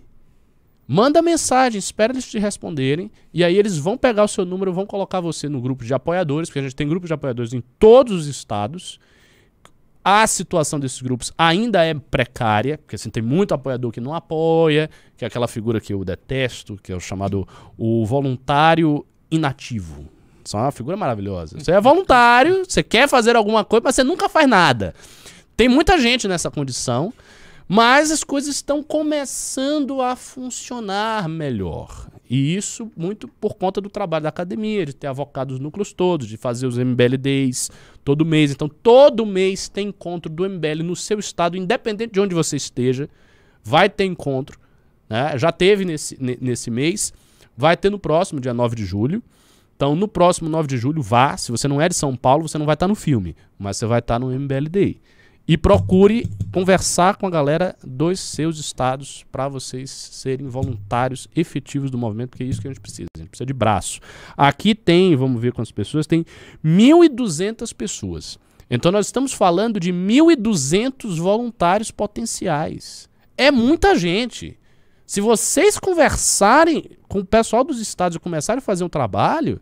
Manda mensagem, espera eles te responderem, e aí eles vão pegar o seu número, vão colocar você no grupo de apoiadores, porque a gente tem grupos de apoiadores em todos os estados. A situação desses grupos ainda é precária, porque assim, tem muito apoiador que não apoia, que é aquela figura que eu detesto, que é o chamado o voluntário inativo. Isso é uma figura maravilhosa. Você é voluntário, você quer fazer alguma coisa, mas você nunca faz nada. Tem muita gente nessa condição. Mas as coisas estão começando a funcionar melhor. E isso muito por conta do trabalho da academia, de ter avocado os núcleos todos, de fazer os MBL Days todo mês. Então, todo mês tem encontro do MBL no seu estado, independente de onde você esteja. Vai ter encontro. Né? Já teve nesse, nesse mês, vai ter no próximo, dia 9 de julho. Então, no próximo 9 de julho, vá. Se você não é de São Paulo, você não vai estar no filme, mas você vai estar no MBL Day. E procure conversar com a galera dos seus estados para vocês serem voluntários efetivos do movimento, porque é isso que a gente precisa. A gente precisa de braço. Aqui tem, vamos ver quantas pessoas, tem 1.200 pessoas. Então nós estamos falando de 1.200 voluntários potenciais. É muita gente. Se vocês conversarem com o pessoal dos estados e começarem a fazer um trabalho,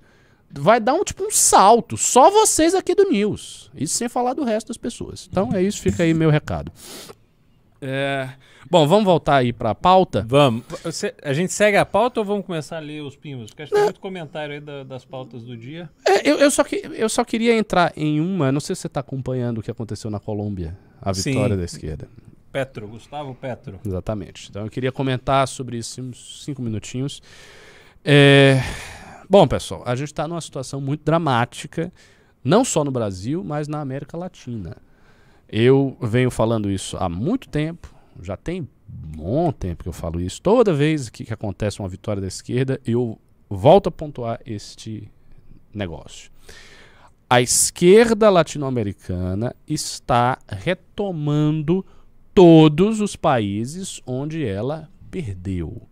vai dar um tipo um salto. Só vocês aqui do News. Isso sem falar do resto das pessoas. Então é isso, fica aí meu recado. É... Bom, vamos voltar aí para a pauta. Vamos. Você, a gente segue a pauta ou vamos começar a ler os pimbas? Porque acho que tem muito comentário aí da, das pautas do dia. É, eu, eu, só que, eu só queria entrar em uma. Não sei se você está acompanhando o que aconteceu na Colômbia, a vitória Sim. da esquerda. Petro, Gustavo Petro. Exatamente. Então eu queria comentar sobre isso uns cinco minutinhos. É, Bom, pessoal, a gente está numa situação muito dramática, não só no Brasil, mas na América Latina. Eu venho falando isso há muito tempo, já tem bom tempo que eu falo isso. Toda vez que, que acontece uma vitória da esquerda, eu volto a pontuar este negócio. A esquerda latino-americana está retomando todos os países onde ela perdeu.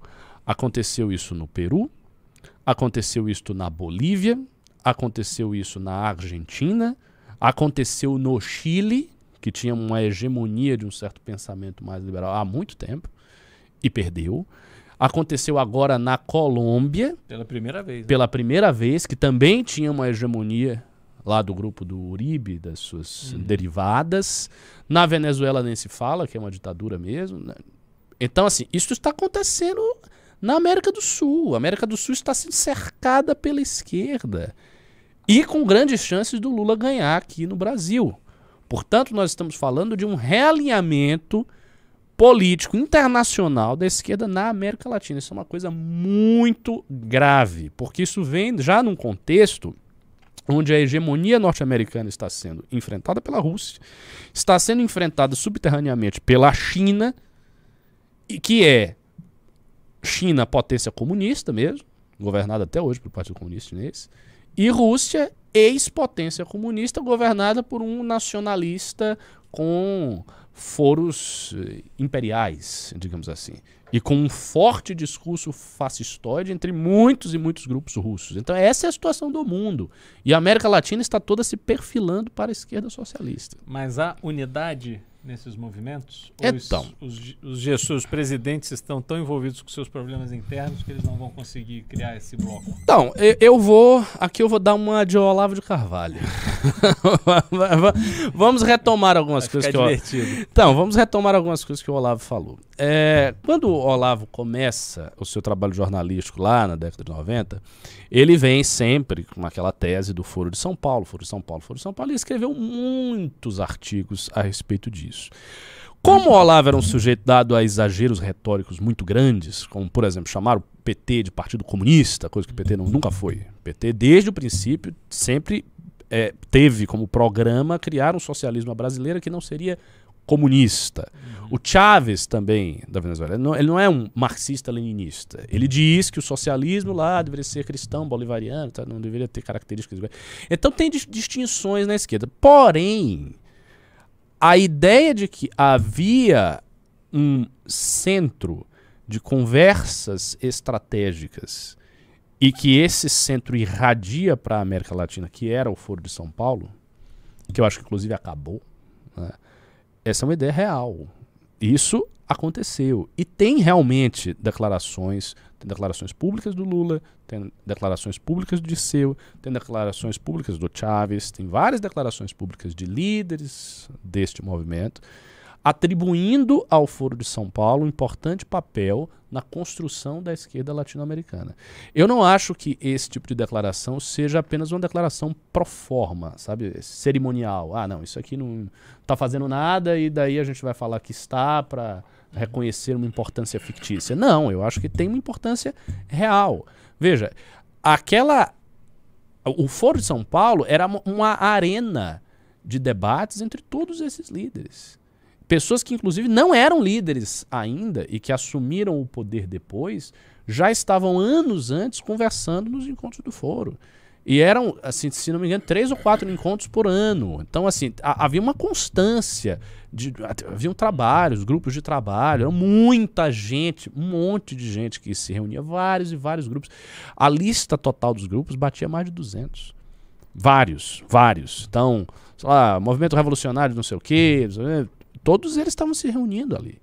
Aconteceu isso no Peru, Aconteceu isso na Bolívia, aconteceu isso na Argentina, aconteceu no Chile, que tinha uma hegemonia de um certo pensamento mais liberal há muito tempo e perdeu. Aconteceu agora na Colômbia. Pela primeira vez. Né? Pela primeira vez, que também tinha uma hegemonia lá do grupo do Uribe, das suas uhum. derivadas. Na Venezuela nem se fala, que é uma ditadura mesmo. Né? Então, assim, isso está acontecendo na América do Sul. A América do Sul está sendo cercada pela esquerda. E com grandes chances do Lula ganhar aqui no Brasil. Portanto, nós estamos falando de um realinhamento político internacional da esquerda na América Latina. Isso é uma coisa muito grave, porque isso vem já num contexto onde a hegemonia norte-americana está sendo enfrentada pela Rússia, está sendo enfrentada subterraneamente pela China, e que é China, potência comunista mesmo, governada até hoje pelo Partido Comunista Chinês, e Rússia, ex-potência comunista, governada por um nacionalista com foros eh, imperiais, digamos assim, e com um forte discurso fascistoide entre muitos e muitos grupos russos. Então essa é a situação do mundo. E a América Latina está toda se perfilando para a esquerda socialista. Mas a unidade nesses movimentos? Então. Os, os, os, os, presidentes estão tão envolvidos com seus problemas internos que eles não vão conseguir criar esse bloco? Então, eu, eu vou. Aqui eu vou dar uma de Olavo de Carvalho. vamos retomar algumas Vai coisas que divertido. Então, vamos retomar algumas coisas que o Olavo falou. É, quando o Olavo começa o seu trabalho jornalístico lá na década de 90, ele vem sempre com aquela tese do Foro de São Paulo, Foro de São Paulo, Foro de São Paulo, e escreveu muitos artigos a respeito disso. Como o Olavo era um sujeito dado a exageros retóricos muito grandes, como, por exemplo, chamar o PT de Partido Comunista, coisa que o PT não, nunca foi. O PT, desde o princípio, sempre é, teve como programa criar um socialismo brasileiro que não seria comunista. Uhum. O Chávez também, da Venezuela, ele não, ele não é um marxista-leninista. Ele diz que o socialismo lá deveria ser cristão, bolivariano, tá? não deveria ter características. Então tem distinções na esquerda. Porém, a ideia de que havia um centro de conversas estratégicas e que esse centro irradia para a América Latina, que era o Foro de São Paulo, que eu acho que inclusive acabou, né? Essa é uma ideia real. Isso aconteceu. E tem realmente declarações, tem declarações públicas do Lula, tem declarações públicas do Disseu, tem declarações públicas do Chávez, tem várias declarações públicas de líderes deste movimento atribuindo ao Foro de São Paulo um importante papel na construção da esquerda latino-americana. Eu não acho que esse tipo de declaração seja apenas uma declaração pro forma, sabe, cerimonial. Ah, não, isso aqui não está fazendo nada e daí a gente vai falar que está para reconhecer uma importância fictícia. Não, eu acho que tem uma importância real. Veja, aquela o Foro de São Paulo era uma arena de debates entre todos esses líderes. Pessoas que, inclusive, não eram líderes ainda e que assumiram o poder depois, já estavam anos antes conversando nos encontros do foro. E eram, assim, se não me engano, três ou quatro encontros por ano. Então, assim, havia uma constância, de, haviam trabalhos, grupos de trabalho, era muita gente, um monte de gente que se reunia, vários e vários grupos. A lista total dos grupos batia mais de 200. Vários, vários. Então, sei lá, movimento revolucionário, não sei o quê, todos eles estavam se reunindo ali.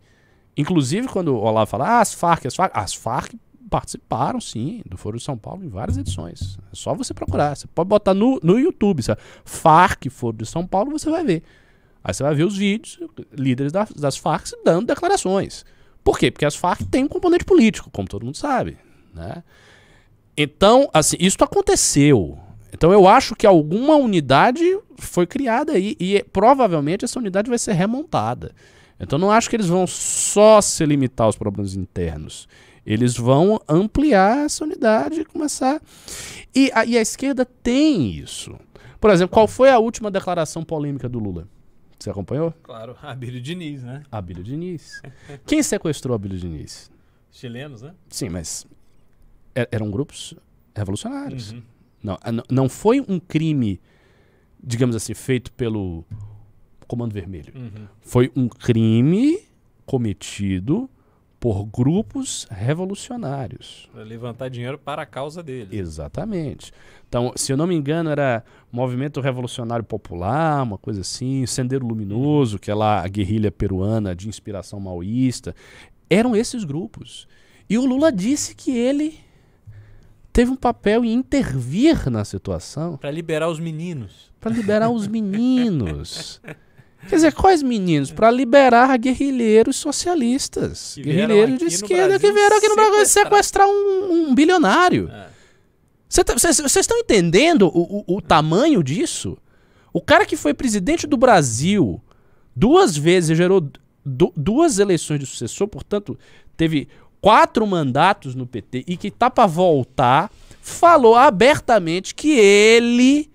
Inclusive, quando o Olavo fala, ah, as Farc, as Farc, as Farc participaram, sim, do Foro de São Paulo em várias edições. É só você procurar. Você pode botar no, no YouTube, sabe? Farc, Foro de São Paulo, você vai ver. Aí você vai ver os vídeos, líderes das, das Farc dando declarações. Por quê? Porque as Farc têm um componente político, como todo mundo sabe. Né? Então, assim, isso aconteceu. Então eu acho que alguma unidade foi criada aí e provavelmente essa unidade vai ser remontada. Então não acho que eles vão só se limitar aos problemas internos. Eles vão ampliar essa unidade e começar. E a, e a esquerda tem isso. Por exemplo, qual foi a última declaração polêmica do Lula? Você acompanhou? Claro, Abílio Diniz, né? Abílio Diniz. Quem sequestrou Abílio Diniz? Chilenos, né? Sim, mas er, eram grupos revolucionários. Uhum. Não, não foi um crime, digamos assim, feito pelo Comando Vermelho. Uhum. Foi um crime cometido por grupos revolucionários. Para levantar dinheiro para a causa deles. Exatamente. Então, se eu não me engano, era Movimento Revolucionário Popular, uma coisa assim, Sendeiro Luminoso, que é lá a guerrilha peruana de inspiração maoísta. Eram esses grupos. E o Lula disse que ele teve um papel em intervir na situação. Para liberar os meninos. Para liberar os meninos. Quer dizer, quais meninos? Para liberar guerrilheiros socialistas. Guerrilheiros de esquerda que vieram aqui no Brasil sequestrar um, um bilionário. Vocês é. estão entendendo o, o, o tamanho disso? O cara que foi presidente do Brasil duas vezes gerou duas eleições de sucessor, portanto, teve quatro mandatos no PT e que tá para voltar, falou abertamente que ele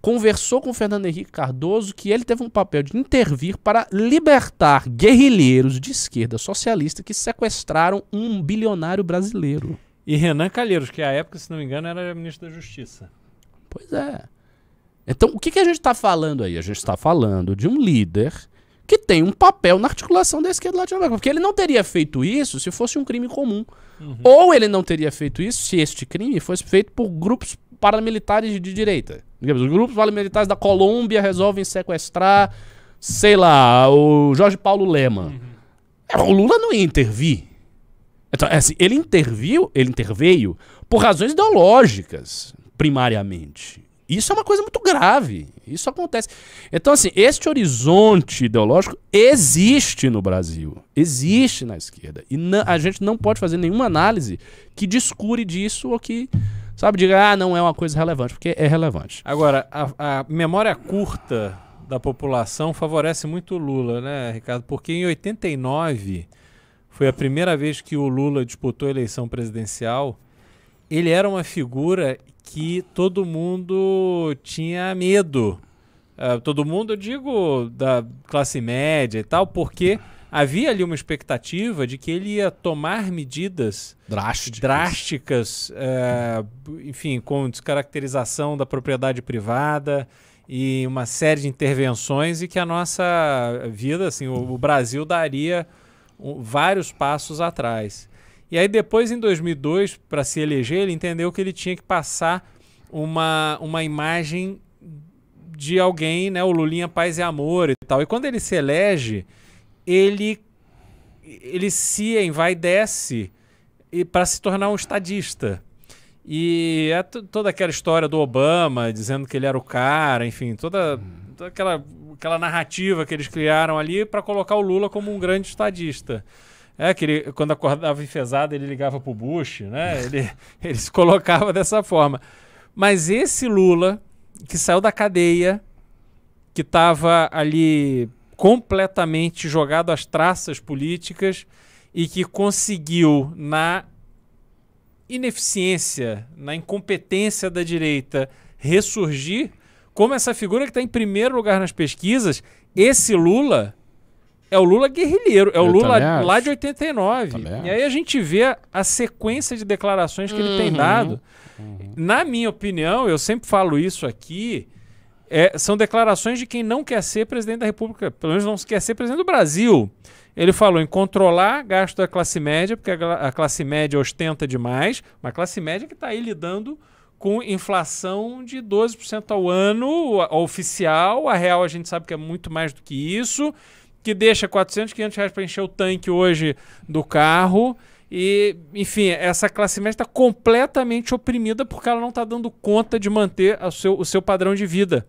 conversou com Fernando Henrique Cardoso que ele teve um papel de intervir para libertar guerrilheiros de esquerda socialista que sequestraram um bilionário brasileiro. E Renan Calheiros, que à época, se não me engano, era ministro da Justiça. Pois é. Então, o que, que a gente está falando aí? A gente está falando de um líder que tem um papel na articulação da esquerda latino-americana. Porque ele não teria feito isso se fosse um crime comum. Uhum. Ou ele não teria feito isso se este crime fosse feito por grupos paramilitares de direita. Os grupos paramilitares da Colômbia resolvem sequestrar, sei lá, o Jorge Paulo Lema. Uhum. O Lula não ia intervir. Então, é assim, ele interviu, ele interveio por razões ideológicas, primariamente. Isso é uma coisa muito grave. Isso acontece. Então, assim, este horizonte ideológico existe no Brasil. Existe na esquerda. E a gente não pode fazer nenhuma análise que descure disso ou que, sabe, diga, ah, não é uma coisa relevante, porque é relevante. Agora, a, a memória curta da população favorece muito o Lula, né, Ricardo? Porque em 89 foi a primeira vez que o Lula disputou a eleição presidencial. Ele era uma figura que todo mundo tinha medo. Uh, todo mundo, eu digo, da classe média e tal, porque havia ali uma expectativa de que ele ia tomar medidas drásticas, drásticas uh, enfim, com descaracterização da propriedade privada e uma série de intervenções e que a nossa vida, assim, o, o Brasil daria vários passos atrás. E aí depois, em 2002, para se eleger, ele entendeu que ele tinha que passar uma, uma imagem de alguém, né, o Lulinha Paz e Amor e tal. E quando ele se elege, ele ele se envaidece para se tornar um estadista. E é toda aquela história do Obama dizendo que ele era o cara, enfim, toda, toda aquela, aquela narrativa que eles criaram ali para colocar o Lula como um grande estadista. É, que ele, quando acordava enfesado, ele ligava pro Bush, né? Ele, ele se colocava dessa forma. Mas esse Lula, que saiu da cadeia, que estava ali completamente jogado às traças políticas e que conseguiu, na ineficiência, na incompetência da direita, ressurgir, como essa figura que está em primeiro lugar nas pesquisas, esse Lula é o Lula guerrilheiro, é o Eu Lula lá acho. de 89. Também E aí a gente vê a sequência de declarações que ele tem Uhum. dado. Na minha opinião, eu sempre falo isso aqui, é, são declarações de quem não quer ser presidente da República, pelo menos não quer ser presidente do Brasil. Ele falou em controlar gasto da classe média, porque a, a classe média ostenta demais, uma classe média que está aí lidando com inflação de 12% ao ano, a- a oficial, a real a gente sabe que é muito mais do que isso, que deixa 400, 500 reais para encher o tanque hoje do carro. E, enfim, essa classe média está completamente oprimida porque ela não está dando conta de manter o seu, o seu padrão de vida.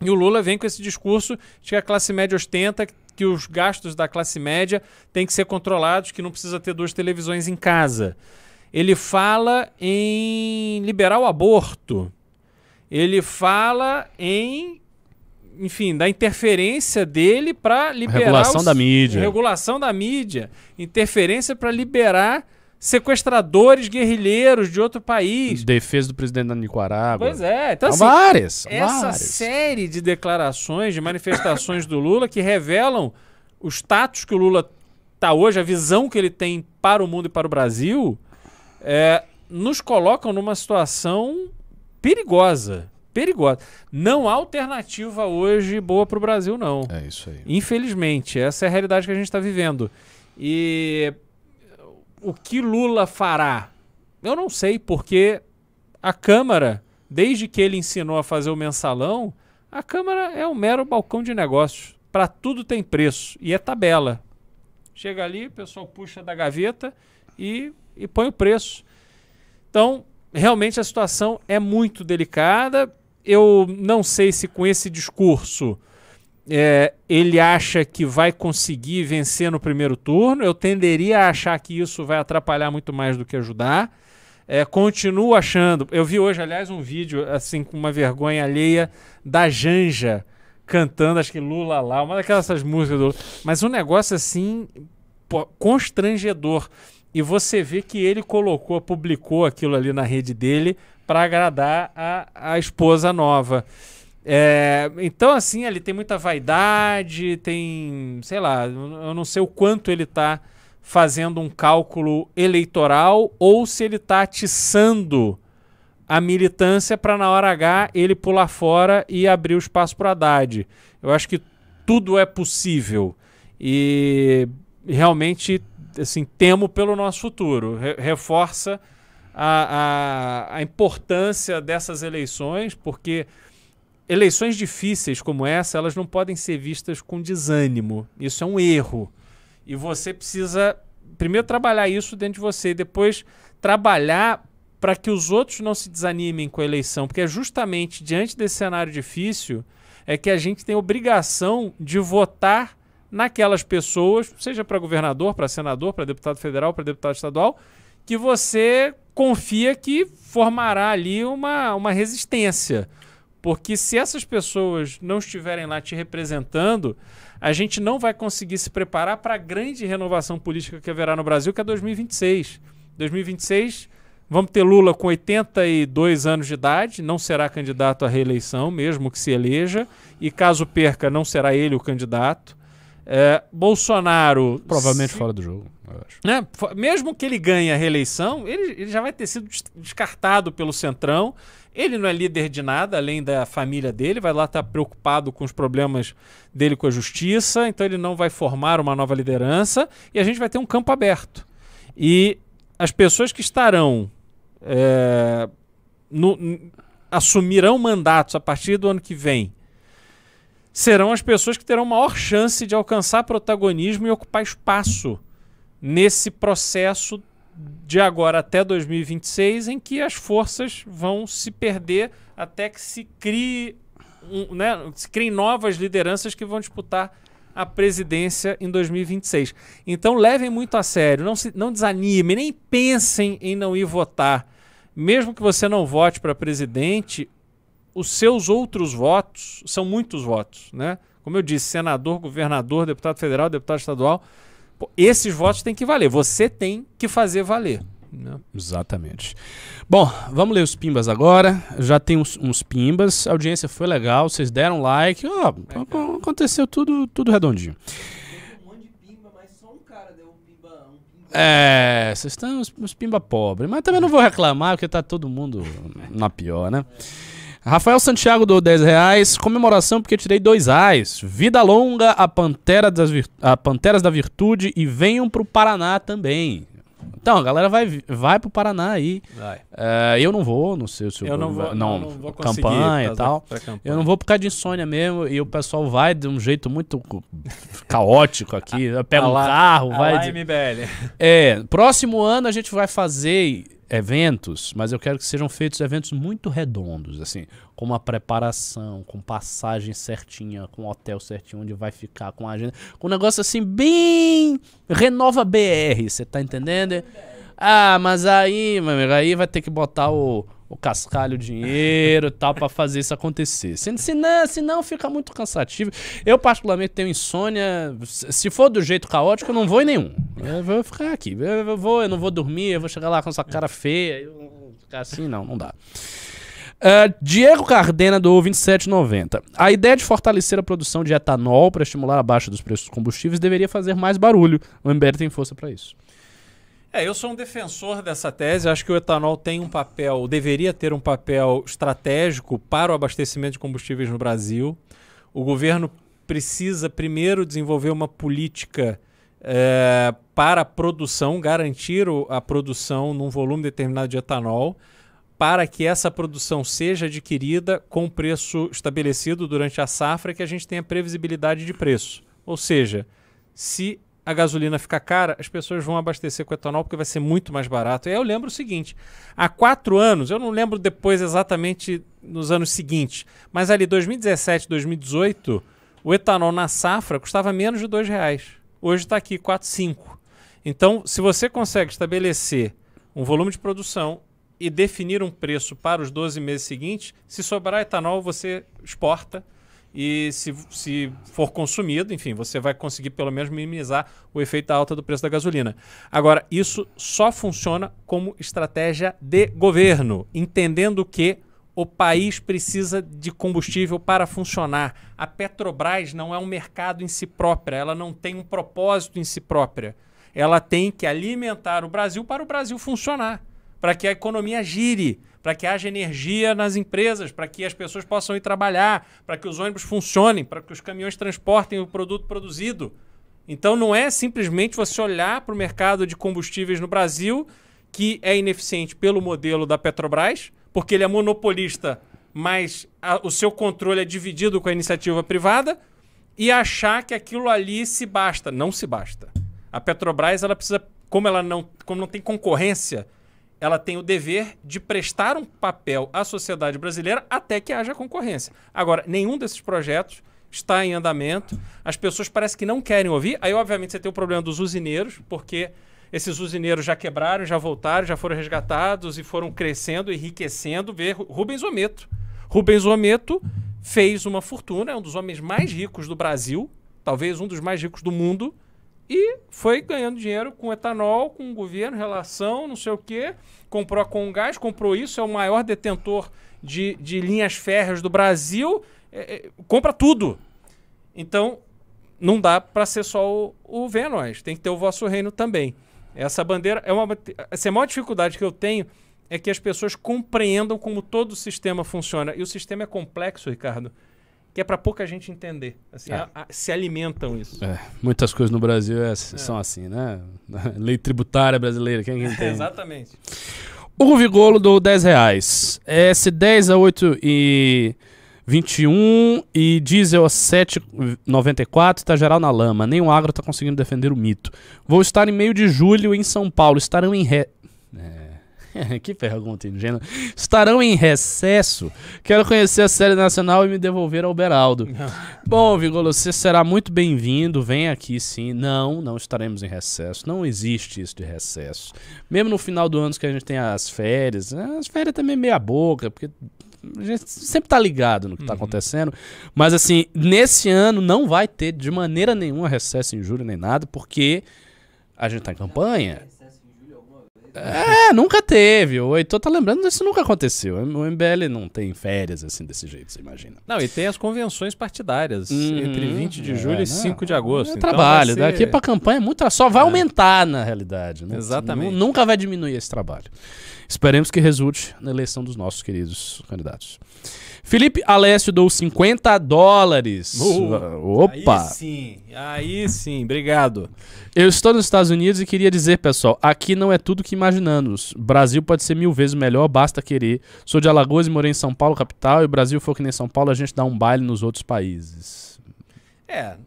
E o Lula vem com esse discurso de que a classe média ostenta, que os gastos da classe média têm que ser controlados, que não precisa ter duas televisões em casa. Ele fala em liberar o aborto. Ele fala em, enfim, da interferência dele para liberar Regulação os- da mídia. regulação da mídia, interferência para liberar sequestradores guerrilheiros de outro país. Defesa do presidente da Nicarágua. Pois é, então assim, várias. essa várias. série de declarações, de manifestações do Lula que revelam o status que o Lula está hoje, a visão que ele tem para o mundo e para o Brasil, é, nos colocam numa situação perigosa. Perigosa. Não há alternativa hoje boa para o Brasil, não. É isso aí. Infelizmente, essa é a realidade que a gente está vivendo. E o que Lula fará? Eu não sei, porque a Câmara, desde que ele ensinou a fazer o mensalão, a Câmara é um mero balcão de negócios. Para tudo tem preço e é tabela. Chega ali, o pessoal puxa da gaveta e, e põe o preço. Então, realmente a situação é muito delicada. Eu não sei se com esse discurso é, ele acha que vai conseguir vencer no primeiro turno. Eu tenderia a achar que isso vai atrapalhar muito mais do que ajudar. É, continuo achando. Eu vi hoje, aliás, um vídeo assim com uma vergonha alheia da Janja cantando, acho que Lula lá, uma daquelas músicas do. Mas um negócio assim pô, constrangedor. E você vê que ele colocou, publicou aquilo ali na rede dele para agradar a, a esposa nova. É, então, assim, ele tem muita vaidade, tem, sei lá, eu não sei o quanto ele está fazendo um cálculo eleitoral ou se ele está atiçando a militância para na hora H ele pular fora e abrir o espaço para Haddad. Eu acho que tudo é possível e realmente assim temo pelo nosso futuro. Re- reforça a, a, a importância dessas eleições, porque eleições difíceis como essa, elas não podem ser vistas com desânimo. Isso é um erro. E você precisa primeiro trabalhar isso dentro de você e depois trabalhar para que os outros não se desanimem com a eleição, porque é justamente diante desse cenário difícil é que a gente tem obrigação de votar naquelas pessoas, seja para governador, para senador, para deputado federal, para deputado estadual, que você confia que formará ali uma, uma resistência. Porque se essas pessoas não estiverem lá te representando, a gente não vai conseguir se preparar para a grande renovação política que haverá no Brasil, que é 2026. 2026, vamos ter Lula com 82 anos de idade, não será candidato à reeleição, mesmo que se eleja, e caso perca, não será ele o candidato. É, Bolsonaro. Provavelmente se- fora do jogo, eu acho. né? Mesmo que ele ganhe a reeleição, ele, ele já vai ter sido des- descartado pelo Centrão. Ele não é líder de nada, além da família dele, vai lá estar preocupado com os problemas dele com a justiça, então ele não vai formar uma nova liderança e a gente vai ter um campo aberto. E as pessoas que estarão é, no, assumirão mandatos a partir do ano que vem serão as pessoas que terão maior chance de alcançar protagonismo e ocupar espaço nesse processo de agora até 2026, em que as forças vão se perder até que se crie, um, né, se criem novas lideranças que vão disputar a presidência em 2026. Então levem muito a sério, não, se, não desanimem, nem pensem em não ir votar. Mesmo que você não vote para presidente, os seus outros votos são muitos votos, né? Como eu disse, senador, governador, deputado federal, deputado estadual, pô, esses votos têm que valer. Você tem que fazer valer. né? Exatamente. Bom, vamos ler os pimbas agora. Já tem uns, uns pimbas. A audiência foi legal. Vocês deram like. Ó, ac- aconteceu tudo, tudo redondinho. um monte de pimba, mas só um cara deu um pimba. Um pimba. É, vocês estão uns, uns pimba pobres. Mas também não vou reclamar, porque tá todo mundo na pior, né? Rafael Santiago do 10 reais. Comemoração porque tirei dois reais. Vida longa a, Pantera das a Panteras da Virtude e venham pro Paraná também. Então, a galera vai, vai pro Paraná aí. É, eu não vou, não sei se Eu não vou, não, não, vou campanha e tal. campanha. Eu não vou por causa de insônia mesmo, e o pessoal vai de um jeito muito caótico aqui. Pega um carro, A vai. lá de- MBL. É, próximo ano a gente vai fazer eventos, mas eu quero que sejam feitos eventos muito redondos, assim, com uma preparação, com passagem certinha, com hotel certinho onde vai ficar, com agenda, com um negócio assim bem renova BR, você tá entendendo? Ah, mas aí, meu amigo, aí vai ter que botar o, o cascalho, o dinheiro e tal pra fazer isso acontecer. Se, se, não, se não, fica muito cansativo. Eu, particularmente, tenho insônia. Se for do jeito caótico, eu não vou em nenhum. Eu vou ficar aqui. Eu, vou, eu não vou dormir, eu vou chegar lá com essa cara feia. Eu ficar assim, não, não dá. Ah, Diego Cardena do 2790. A ideia de fortalecer a produção de etanol para estimular a baixa dos preços dos combustíveis deveria fazer mais barulho. O MBL tem força para isso. É, eu sou um defensor dessa tese. Acho que o etanol tem um papel, deveria ter um papel estratégico para o abastecimento de combustíveis no Brasil. O governo precisa primeiro desenvolver uma política eh, para a produção, garantir a produção num volume determinado de etanol, para que essa produção seja adquirida com preço estabelecido durante a safra que a gente tenha previsibilidade de preço. Ou seja, se a gasolina ficar cara, as pessoas vão abastecer com etanol porque vai ser muito mais barato. E aí eu lembro o seguinte: há quatro anos, eu não lembro depois exatamente nos anos seguintes, mas ali 2017, 2018, o etanol na safra custava menos de dois reais. Hoje está aqui 4,5. Então, se você consegue estabelecer um volume de produção e definir um preço para os 12 meses seguintes, se sobrar etanol, você exporta e se, se for consumido, enfim, você vai conseguir pelo menos minimizar o efeito alta do preço da gasolina. Agora, isso só funciona como estratégia de governo, entendendo que o país precisa de combustível para funcionar. A Petrobras não é um mercado em si própria, ela não tem um propósito em si própria. Ela tem que alimentar o Brasil para o Brasil funcionar, para que a economia gire, para que haja energia nas empresas, para que as pessoas possam ir trabalhar, para que os ônibus funcionem, para que os caminhões transportem o produto produzido. Então não é simplesmente você olhar para o mercado de combustíveis no Brasil, que é ineficiente pelo modelo da Petrobras, porque ele é monopolista, mas a- o seu controle é dividido com a iniciativa privada, e achar que aquilo ali se basta. Não se basta. A Petrobras, ela precisa, como ela não, como não tem concorrência, ela tem o dever de prestar um papel à sociedade brasileira até que haja concorrência. Agora, nenhum desses projetos está em andamento. As pessoas parecem que não querem ouvir. Aí, obviamente, você tem o problema dos usineiros, porque esses usineiros já quebraram, já voltaram, já foram resgatados e foram crescendo, enriquecendo. Vê Ru- Rubens Ometo. Rubens Ometo fez uma fortuna, é um dos homens mais ricos do Brasil, talvez um dos mais ricos do mundo, e foi ganhando dinheiro com etanol, com o governo, relação, não sei o quê. Comprou a Congás, comprou isso, é o maior detentor de, de linhas férreas do Brasil. é, é, compra tudo. Então, não dá para ser só o, o venha nós, tem que ter o vosso reino também. Essa bandeira é uma. Essa é a maior dificuldade que eu tenho é que as pessoas compreendam como todo o sistema funciona. E o sistema é complexo, Ricardo. Que é pra pouca gente entender. Assim, É. a- a- se alimentam isso. É, muitas coisas no Brasil é- são assim, né? Lei tributária brasileira, quem que entende? Exatamente. Hugo Vigolo do 10 reais. S10 a 8 e 21 e diesel a 7,94. Tá geral na lama. Nem o agro tá conseguindo defender o mito. Vou estar em meio de julho em São Paulo. Estarão em re... É. que pergunta ingênua. Estarão em recesso. Quero conhecer a série nacional e me devolver ao Beraldo. Bom, Vigolo, você será muito bem-vindo. Vem aqui sim. Não, não estaremos em recesso. Não existe isso de recesso. Mesmo no final do ano que a gente tem as férias, as férias também meia boca, porque a gente sempre tá ligado no que tá acontecendo. Mas assim, nesse ano não vai ter de maneira nenhuma recesso em julho nem nada, porque a gente tá em campanha. Recesso em julho alguma vez? É, nunca teve. O Heitor tá lembrando, isso nunca aconteceu. O MBL não tem férias assim desse jeito, você imagina. Não, e tem as convenções partidárias Uhum. entre 20 de É, julho não. e 5 de agosto. É Então trabalho. ser- Daqui pra campanha é muito Só vai aumentar na realidade. Né? Exatamente. Nu- Nunca vai diminuir esse trabalho. Esperemos que resulte na eleição dos nossos queridos candidatos. Felipe Alessio dou 50 dólares. Uh, Opa! Aí sim, aí sim, obrigado. Eu estou nos Estados Unidos e queria dizer, pessoal, aqui não é tudo que imaginamos. Brasil pode ser mil vezes melhor, basta querer. Sou de Alagoas e morei em São Paulo, capital, e o Brasil for que nem São Paulo, a gente dá um baile nos outros países. É,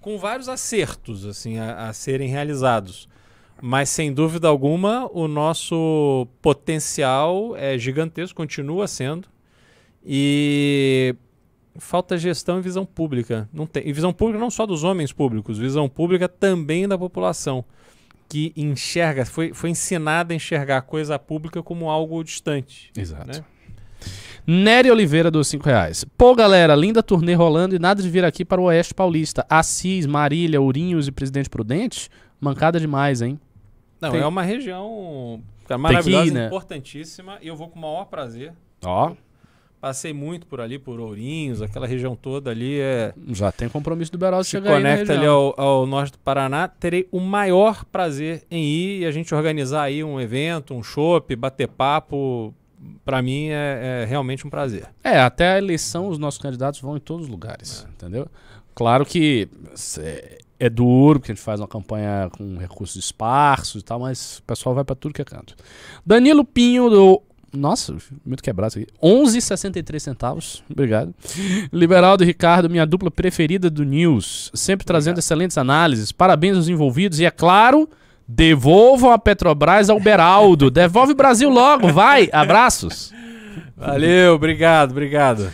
com vários acertos assim a, a serem realizados. Mas sem dúvida alguma, o nosso potencial é gigantesco, continua sendo. E falta gestão e visão pública. Não tem. E visão pública não só dos homens públicos, visão pública também da população. Que enxerga, foi, foi ensinada a enxergar a coisa pública como algo distante. Exato. Né? Nery Oliveira dos 5 reais. Pô, galera, linda turnê rolando e nada de vir aqui para o Oeste Paulista. Assis, Marília, Ourinhos e Presidente Prudente? Mancada demais, hein? Não, Tem- é uma região que ir, maravilhosa, né? importantíssima, e eu vou com o maior prazer. Ó, Passei muito por ali, por Ourinhos, aquela região toda ali é, já tem compromisso do Beraldo chegar na conecta ali ao, ao norte do Paraná. Terei o maior prazer em ir e a gente organizar aí um evento, um chopp, bater papo. Pra mim é, é realmente um prazer. É, até a eleição os nossos candidatos vão em todos os lugares, entendeu? Claro que é, é duro, porque a gente faz uma campanha com recursos esparsos e tal, mas o pessoal vai pra tudo que é canto. Danilo Pinho do... Nossa, muito quebrado isso aqui. 11,63 centavos. Obrigado. Liberaldo e Ricardo, minha dupla preferida do News. Sempre trazendo excelentes análises. Parabéns aos envolvidos. E é claro, devolvam a Petrobras ao Beraldo. Devolve o Brasil logo, vai. Abraços. Valeu, obrigado, obrigado.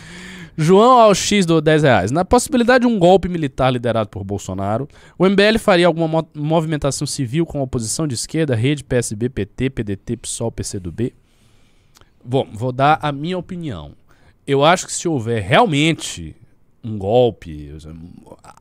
João ao X do 10 reais. Na possibilidade de um golpe militar liderado por Bolsonaro, o MBL faria alguma mo- movimentação civil com a oposição de esquerda, rede, PSB, PT, PDT, PSOL, PCdoB? Bom, vou dar a minha opinião. Eu acho que se houver realmente um golpe,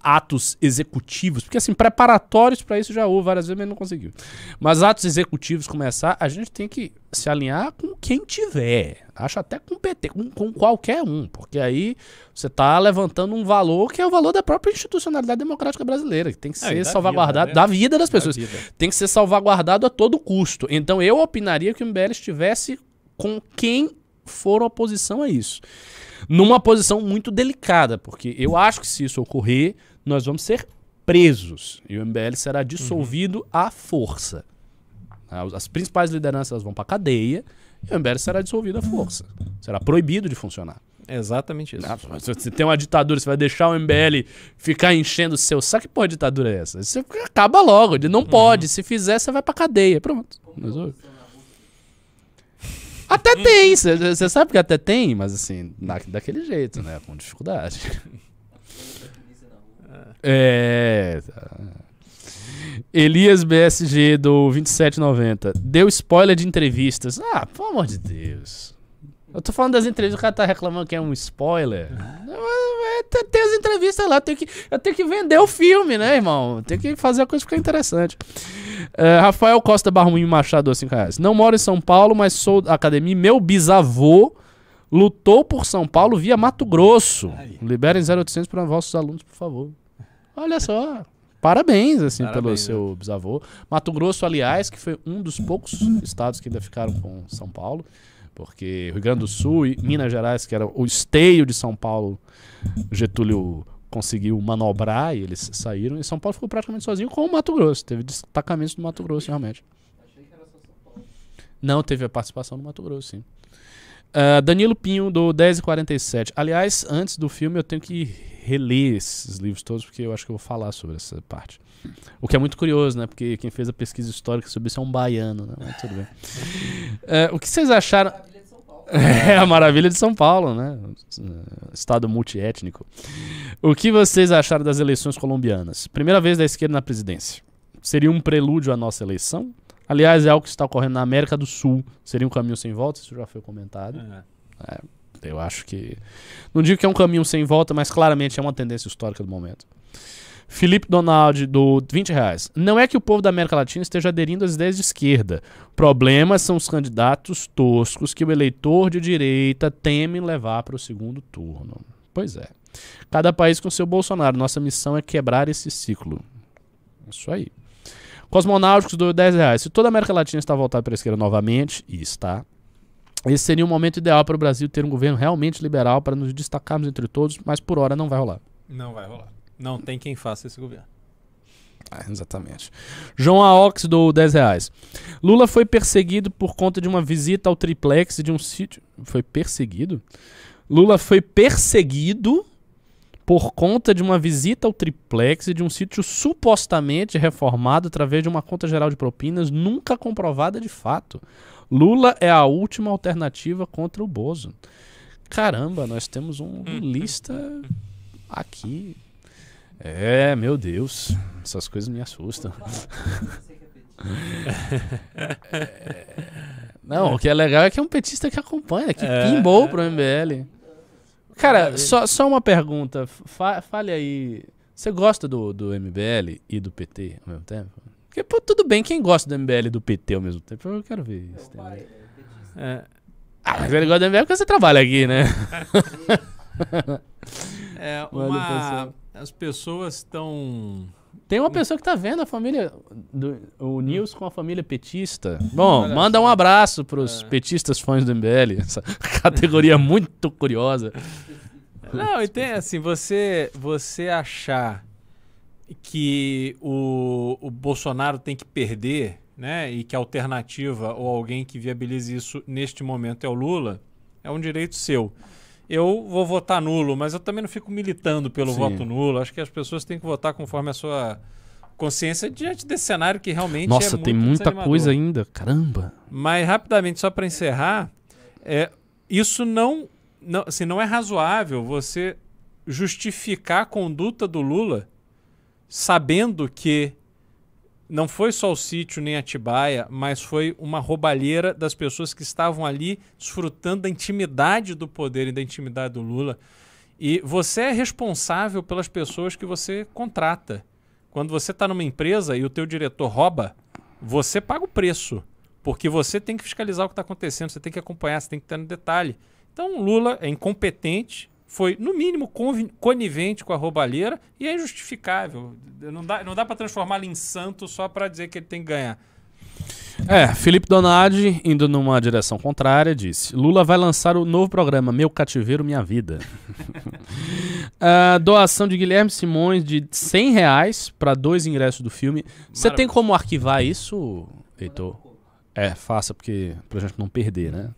atos executivos, porque assim, preparatórios para isso já houve várias vezes, mas não conseguiu. Mas atos executivos começar, a gente tem que se alinhar com quem tiver. Acho até com o PT, com, com qualquer um, porque aí você está levantando um valor que é o valor da própria institucionalidade democrática brasileira, que tem que ser da salvaguardado vida, né? da vida das pessoas. Da vida. Tem que ser salvaguardado a todo custo. Então eu opinaria que o MBL estivesse com quem for oposição a isso. Numa posição muito delicada, porque eu acho que se isso ocorrer, nós vamos ser presos. E o MBL será dissolvido à força. As as principais lideranças vão para cadeia e o MBL será dissolvido à força. Será proibido de funcionar. É exatamente isso. Mas Se você tem uma ditadura, você vai deixar o MBL ficar enchendo o seu saco? Que porra de ditadura é essa? Você acaba logo. Ele não pode. Se fizer, você vai pra cadeia. Pronto. Resolve. Até tem. Você sabe que até tem, mas assim, da- daquele jeito, né? Com dificuldade. É. tá. Elias BSG do 2790. Deu spoiler de entrevistas. Ah, pelo amor de Deus. Eu tô falando das entrevistas, o cara tá reclamando que é um spoiler. É, tem- Tem as entrevistas lá, eu tenho, que, eu tenho que vender o filme, né, irmão? Tem que fazer a coisa ficar interessante. É, Rafael Costa Barruim Machado, 5 reais. Não moro em São Paulo, mas sou da academia. Meu bisavô lutou por São Paulo via Mato Grosso. Liberem 0800 para vossos alunos, por favor. Olha só. Parabéns, assim, pelo Parabéns, seu bisavô. Mato Grosso, aliás, que foi um dos poucos estados que ainda ficaram com São Paulo. Porque Rio Grande do Sul e Minas Gerais, que era o esteio de São Paulo, Getúlio conseguiu manobrar e eles saíram. E São Paulo ficou praticamente sozinho com o Mato Grosso. Teve destacamentos do Mato Grosso, realmente. Não, teve a participação do Mato Grosso, sim. Uh, Danilo Pinho, do 1047. Aliás, antes do filme, eu tenho que reler esses livros todos, porque eu acho que eu vou falar sobre essa parte. O que é muito curioso, né? Porque quem fez a pesquisa histórica sobre isso é um baiano, né? Mas tudo bem. Uh, o que vocês acharam. Maravilha de São Paulo. É a maravilha de São Paulo, né? Estado multiétnico. O que vocês acharam das eleições colombianas? Primeira vez da esquerda na presidência. Seria um prelúdio à nossa eleição? Aliás, é algo que está ocorrendo na América do Sul. Seria um caminho sem volta, isso já foi comentado. É. Eu acho que. Não digo que é um caminho sem volta, mas claramente é uma tendência histórica do momento. Felipe Donald, do 20 reais. Não é que o povo da América Latina esteja aderindo às ideias de esquerda. Problemas são os candidatos toscos que o eleitor de direita teme levar para o segundo turno. Pois é. Cada país com seu Bolsonaro. Nossa missão é quebrar esse ciclo. Isso aí. Cosmonáuticos do 10 reais. Se toda a América Latina está voltada para a esquerda novamente, e está, esse seria um momento ideal para o Brasil ter um governo realmente liberal para nos destacarmos entre todos, mas por hora não vai rolar. Não vai rolar. Não tem quem faça esse governo. Ah, exatamente. João Aox do 10 reais. Lula foi perseguido por conta de uma visita ao triplex de um sítio. Foi perseguido? Lula foi perseguido por conta de uma visita ao triplex de um sítio supostamente reformado através de uma conta geral de propinas nunca comprovada de fato. Lula é a última alternativa contra o Bozo. Caramba, nós temos um lista aqui. É, meu Deus, essas coisas me assustam. Você que é petista. Não, o que é legal é que é um petista que acompanha, que É, pimbou é. pro MBL. Cara, só, só uma pergunta. Fa- fale aí. Você gosta do, do MBL e do PT ao mesmo tempo? Porque, pô, tudo bem, quem gosta do MBL e do PT ao mesmo tempo? Eu quero ver isso. Pai é petista. É, Ah, mas ele gosta do MBL porque você trabalha aqui, né? é uma. As pessoas estão. Tem uma pessoa que tá vendo a família. do- o Nils com a família petista. Bom, Olha manda só. um abraço pros petistas fãs do MBL. Essa categoria muito curiosa. Não, e tem assim, você, você achar que o, o Bolsonaro tem que perder, né? E que a alternativa ou alguém que viabilize isso neste momento é o Lula, é um direito seu. Eu vou votar nulo, mas eu também não fico militando pelo Sim. voto nulo. Acho que as pessoas têm que votar conforme a sua consciência diante desse cenário que realmente é Nossa, muito tem muita coisa ainda. Caramba. Mas rapidamente, só para encerrar, é, isso não, não, assim, não é razoável você justificar a conduta do Lula sabendo que não foi só o sítio nem Atibaia, mas foi uma roubalheira das pessoas que estavam ali desfrutando da intimidade do poder e da intimidade do Lula. E você é responsável pelas pessoas que você contrata. Quando você está numa empresa e o teu diretor rouba, você paga o preço. Porque você tem que fiscalizar o que está acontecendo, você tem que acompanhar, você tem que estar no detalhe. Então, Lula é incompetente, foi, no mínimo, conivente com a roubalheira e é injustificável. Não dá, não dá para transformá-lo em santo só para dizer que ele tem que ganhar. É, Felipe Donadi, indo numa direção contrária, disse: Lula vai lançar o novo programa Meu Cativeiro Minha Vida. Ah, doação de Guilherme Simões de 100 reais para dois ingressos do filme. Você tem como arquivar isso, Heitor? É, faça, porque pra gente não perder, né?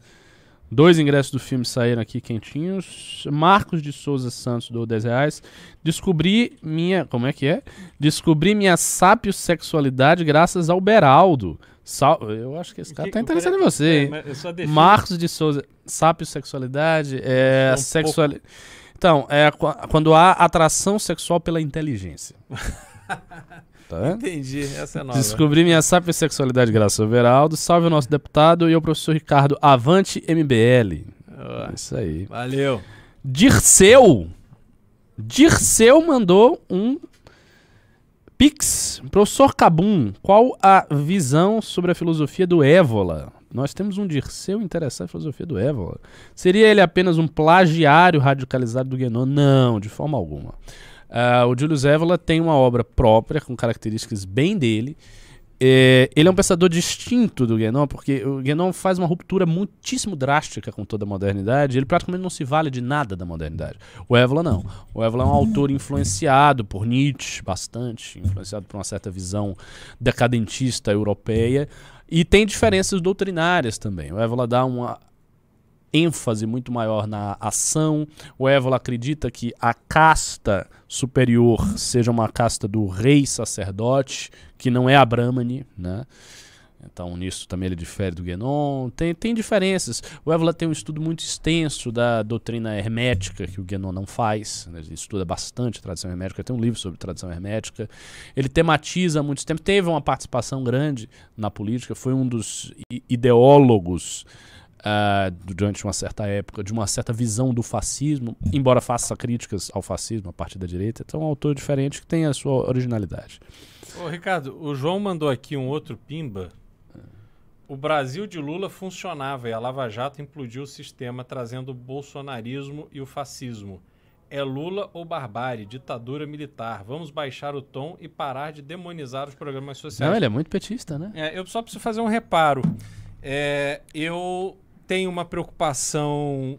Dois ingressos do filme saíram aqui quentinhos. Marcos de Souza Santos do 10 reais. Descobri minha. Como é que é? Descobri minha sapiosexualidade graças ao Beraldo. Sal- Eu acho que esse cara tá interessado em você, só defino- Marcos de Souza, sapiosexualidade é É um sexual. Então, é qu- quando há atração sexual pela inteligência. tá vendo? Entendi, essa é nova. Descobri minha sapiosexualidade graças ao Veraldo. Salve o nosso deputado e o professor Ricardo Avante MBL. Ó, Isso aí. Valeu. Dirceu. Dirceu mandou um Pix. Professor Cabum, qual a visão sobre a filosofia do Évola? Nós temos um Dirceu interessado em filosofia do Évola. Seria ele apenas um plagiário radicalizado do Guénon? Não, de forma alguma. Ah, o Julius Évola tem uma obra própria, com características bem dele. é, ele é um pensador distinto do Guénon, porque o Guénon faz uma ruptura muitíssimo drástica com toda a modernidade. Ele praticamente não se vale de nada da modernidade. O Évola não. O Évola é um autor influenciado por Nietzsche, bastante, influenciado por uma certa visão decadentista europeia. E tem diferenças doutrinárias também. O Évola dá uma ênfase muito maior na ação. O Évola acredita que a casta superior seja uma casta do rei sacerdote, que não é a Brahmani, né? Então, nisso também ele difere do Guénon. Tem, tem diferenças. O Évola tem um estudo muito extenso da doutrina hermética, que o Guénon não faz. Né? Ele estuda bastante a tradição hermética. Tem um livro sobre tradição hermética. Ele tematiza há muito tempo. Teve uma participação grande na política. Foi um dos ideólogos uh, durante uma certa época, de uma certa visão do fascismo, embora faça críticas ao fascismo a partir da direita. Então é um autor diferente que tem a sua originalidade. Ô, Ricardo, o João mandou aqui um outro pimba. O Brasil de Lula funcionava e a Lava Jato implodiu o sistema, trazendo o bolsonarismo e o fascismo. É Lula ou barbárie, ditadura militar. Vamos baixar o tom e parar de demonizar os programas sociais. Não, ele é muito petista, né? É, eu só preciso fazer um reparo. É, eu tenho uma preocupação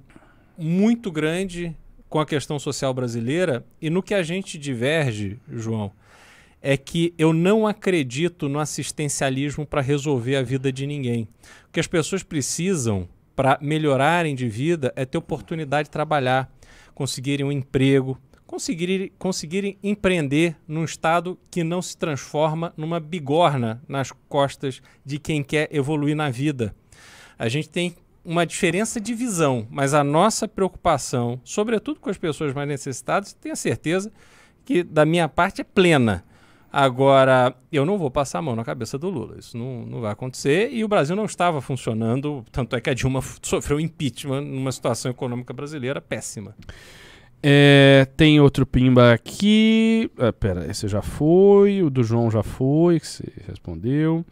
muito grande com a questão social brasileira e no que a gente diverge, João, é que eu não acredito no assistencialismo para resolver a vida de ninguém. O que as pessoas precisam para melhorarem de vida é ter oportunidade de trabalhar, conseguirem um emprego, conseguirem, conseguirem empreender num estado que não se transforma numa bigorna nas costas de quem quer evoluir na vida. A gente tem uma diferença de visão, mas a nossa preocupação, sobretudo com as pessoas mais necessitadas, tenha certeza que da minha parte é plena. Agora, eu não vou passar a mão na cabeça do Lula. Isso não, não vai acontecer. E o Brasil não estava funcionando. Tanto é que a Dilma sofreu impeachment numa situação econômica brasileira péssima. É, tem outro pimba aqui. Ah, pera, esse já foi. O do João já foi, que você respondeu.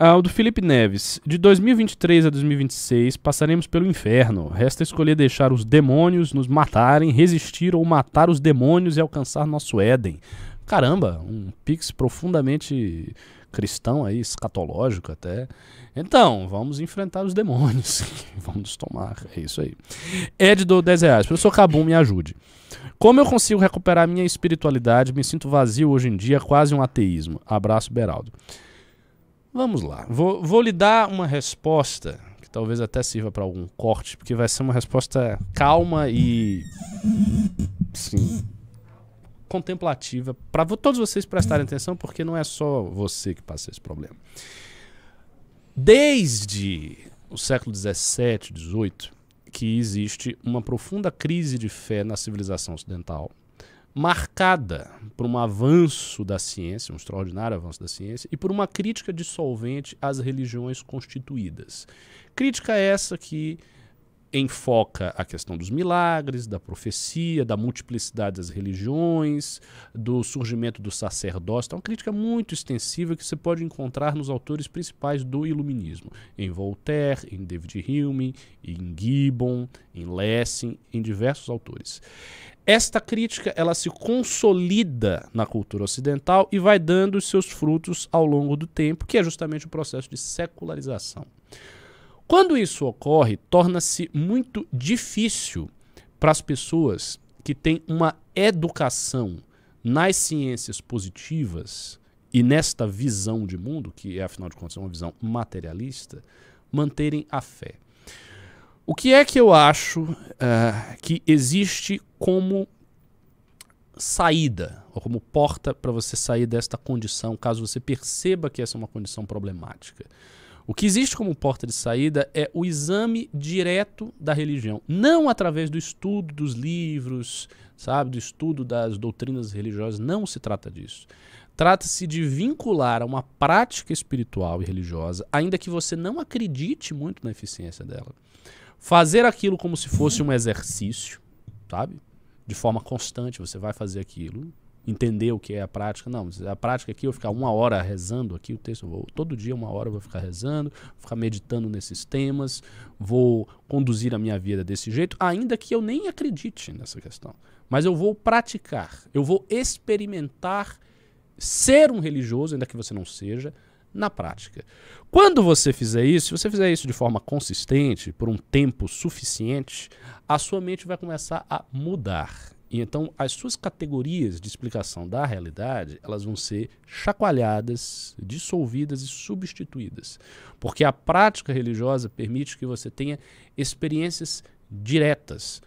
Ah, o do Felipe Neves. De 2023 a 2026, passaremos pelo inferno. Resta escolher deixar os demônios nos matarem, resistir ou matar os demônios e alcançar nosso Éden. Caramba, um pix profundamente cristão aí, escatológico até. Então, vamos enfrentar os demônios. vamos tomar. É isso aí. Ed do 10 reais. Professor Cabum, me ajude. Como eu consigo recuperar minha espiritualidade? Me sinto vazio hoje em dia, quase um ateísmo. Abraço, Beraldo. Vamos lá. Vou, vou lhe dar uma resposta que talvez até sirva para algum corte, porque vai ser uma resposta calma e. Sim. Contemplativa. Para todos vocês prestarem atenção, porque não é só você que passa esse problema. Desde o século XVII, XVIII, que existe uma profunda crise de fé na civilização ocidental marcada por um avanço da ciência, um extraordinário avanço da ciência, e por uma crítica dissolvente às religiões constituídas. Crítica essa que enfoca a questão dos milagres, da profecia, da multiplicidade das religiões, do surgimento do sacerdócio. Então, é uma crítica muito extensiva que você pode encontrar nos autores principais do iluminismo, em Voltaire, em David Hume, em Gibbon, em Lessing, em diversos autores. Esta crítica ela se consolida na cultura ocidental e vai dando os seus frutos ao longo do tempo, que é justamente o processo de secularização. Quando isso ocorre, torna-se muito difícil para as pessoas que têm uma educação nas ciências positivas e nesta visão de mundo, que é afinal de contas uma visão materialista, manterem a fé. O que é que eu acho uh, que existe como saída, ou como porta para você sair desta condição, caso você perceba que essa é uma condição problemática? O que existe como porta de saída é o exame direto da religião, não através do estudo dos livros, sabe, do estudo das doutrinas religiosas, não se trata disso. Trata-se de vincular a uma prática espiritual e religiosa, ainda que você não acredite muito na eficiência dela fazer aquilo como se fosse um exercício, sabe? De forma constante, você vai fazer aquilo, entender o que é a prática. Não, a prática aqui eu ficar uma hora rezando aqui o texto, vou todo dia uma hora eu vou ficar rezando, vou ficar meditando nesses temas, vou conduzir a minha vida desse jeito, ainda que eu nem acredite nessa questão. Mas eu vou praticar, eu vou experimentar ser um religioso, ainda que você não seja, na prática. Quando você fizer isso, se você fizer isso de forma consistente, por um tempo suficiente, a sua mente vai começar a mudar. E então as suas categorias de explicação da realidade, elas vão ser chacoalhadas, dissolvidas e substituídas. Porque a prática religiosa permite que você tenha experiências diretas,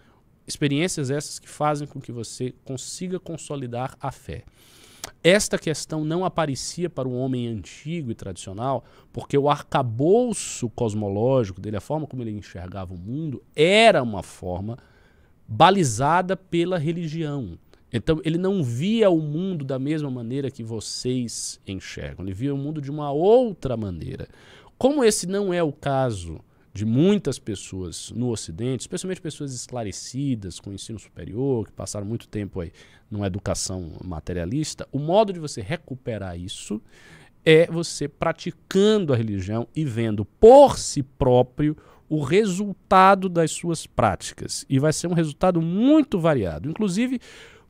experiências essas que fazem com que você consiga consolidar a fé. Esta questão não aparecia para o homem antigo e tradicional, porque o arcabouço cosmológico dele, a forma como ele enxergava o mundo, era uma forma balizada pela religião. Então ele não via o mundo da mesma maneira que vocês enxergam, ele via o mundo de uma outra maneira. Como esse não é o caso de muitas pessoas no Ocidente, especialmente pessoas esclarecidas, com ensino superior, que passaram muito tempo aí numa educação materialista, o modo de você recuperar isso é você praticando a religião e vendo por si próprio o resultado das suas práticas. E vai ser um resultado muito variado. Inclusive,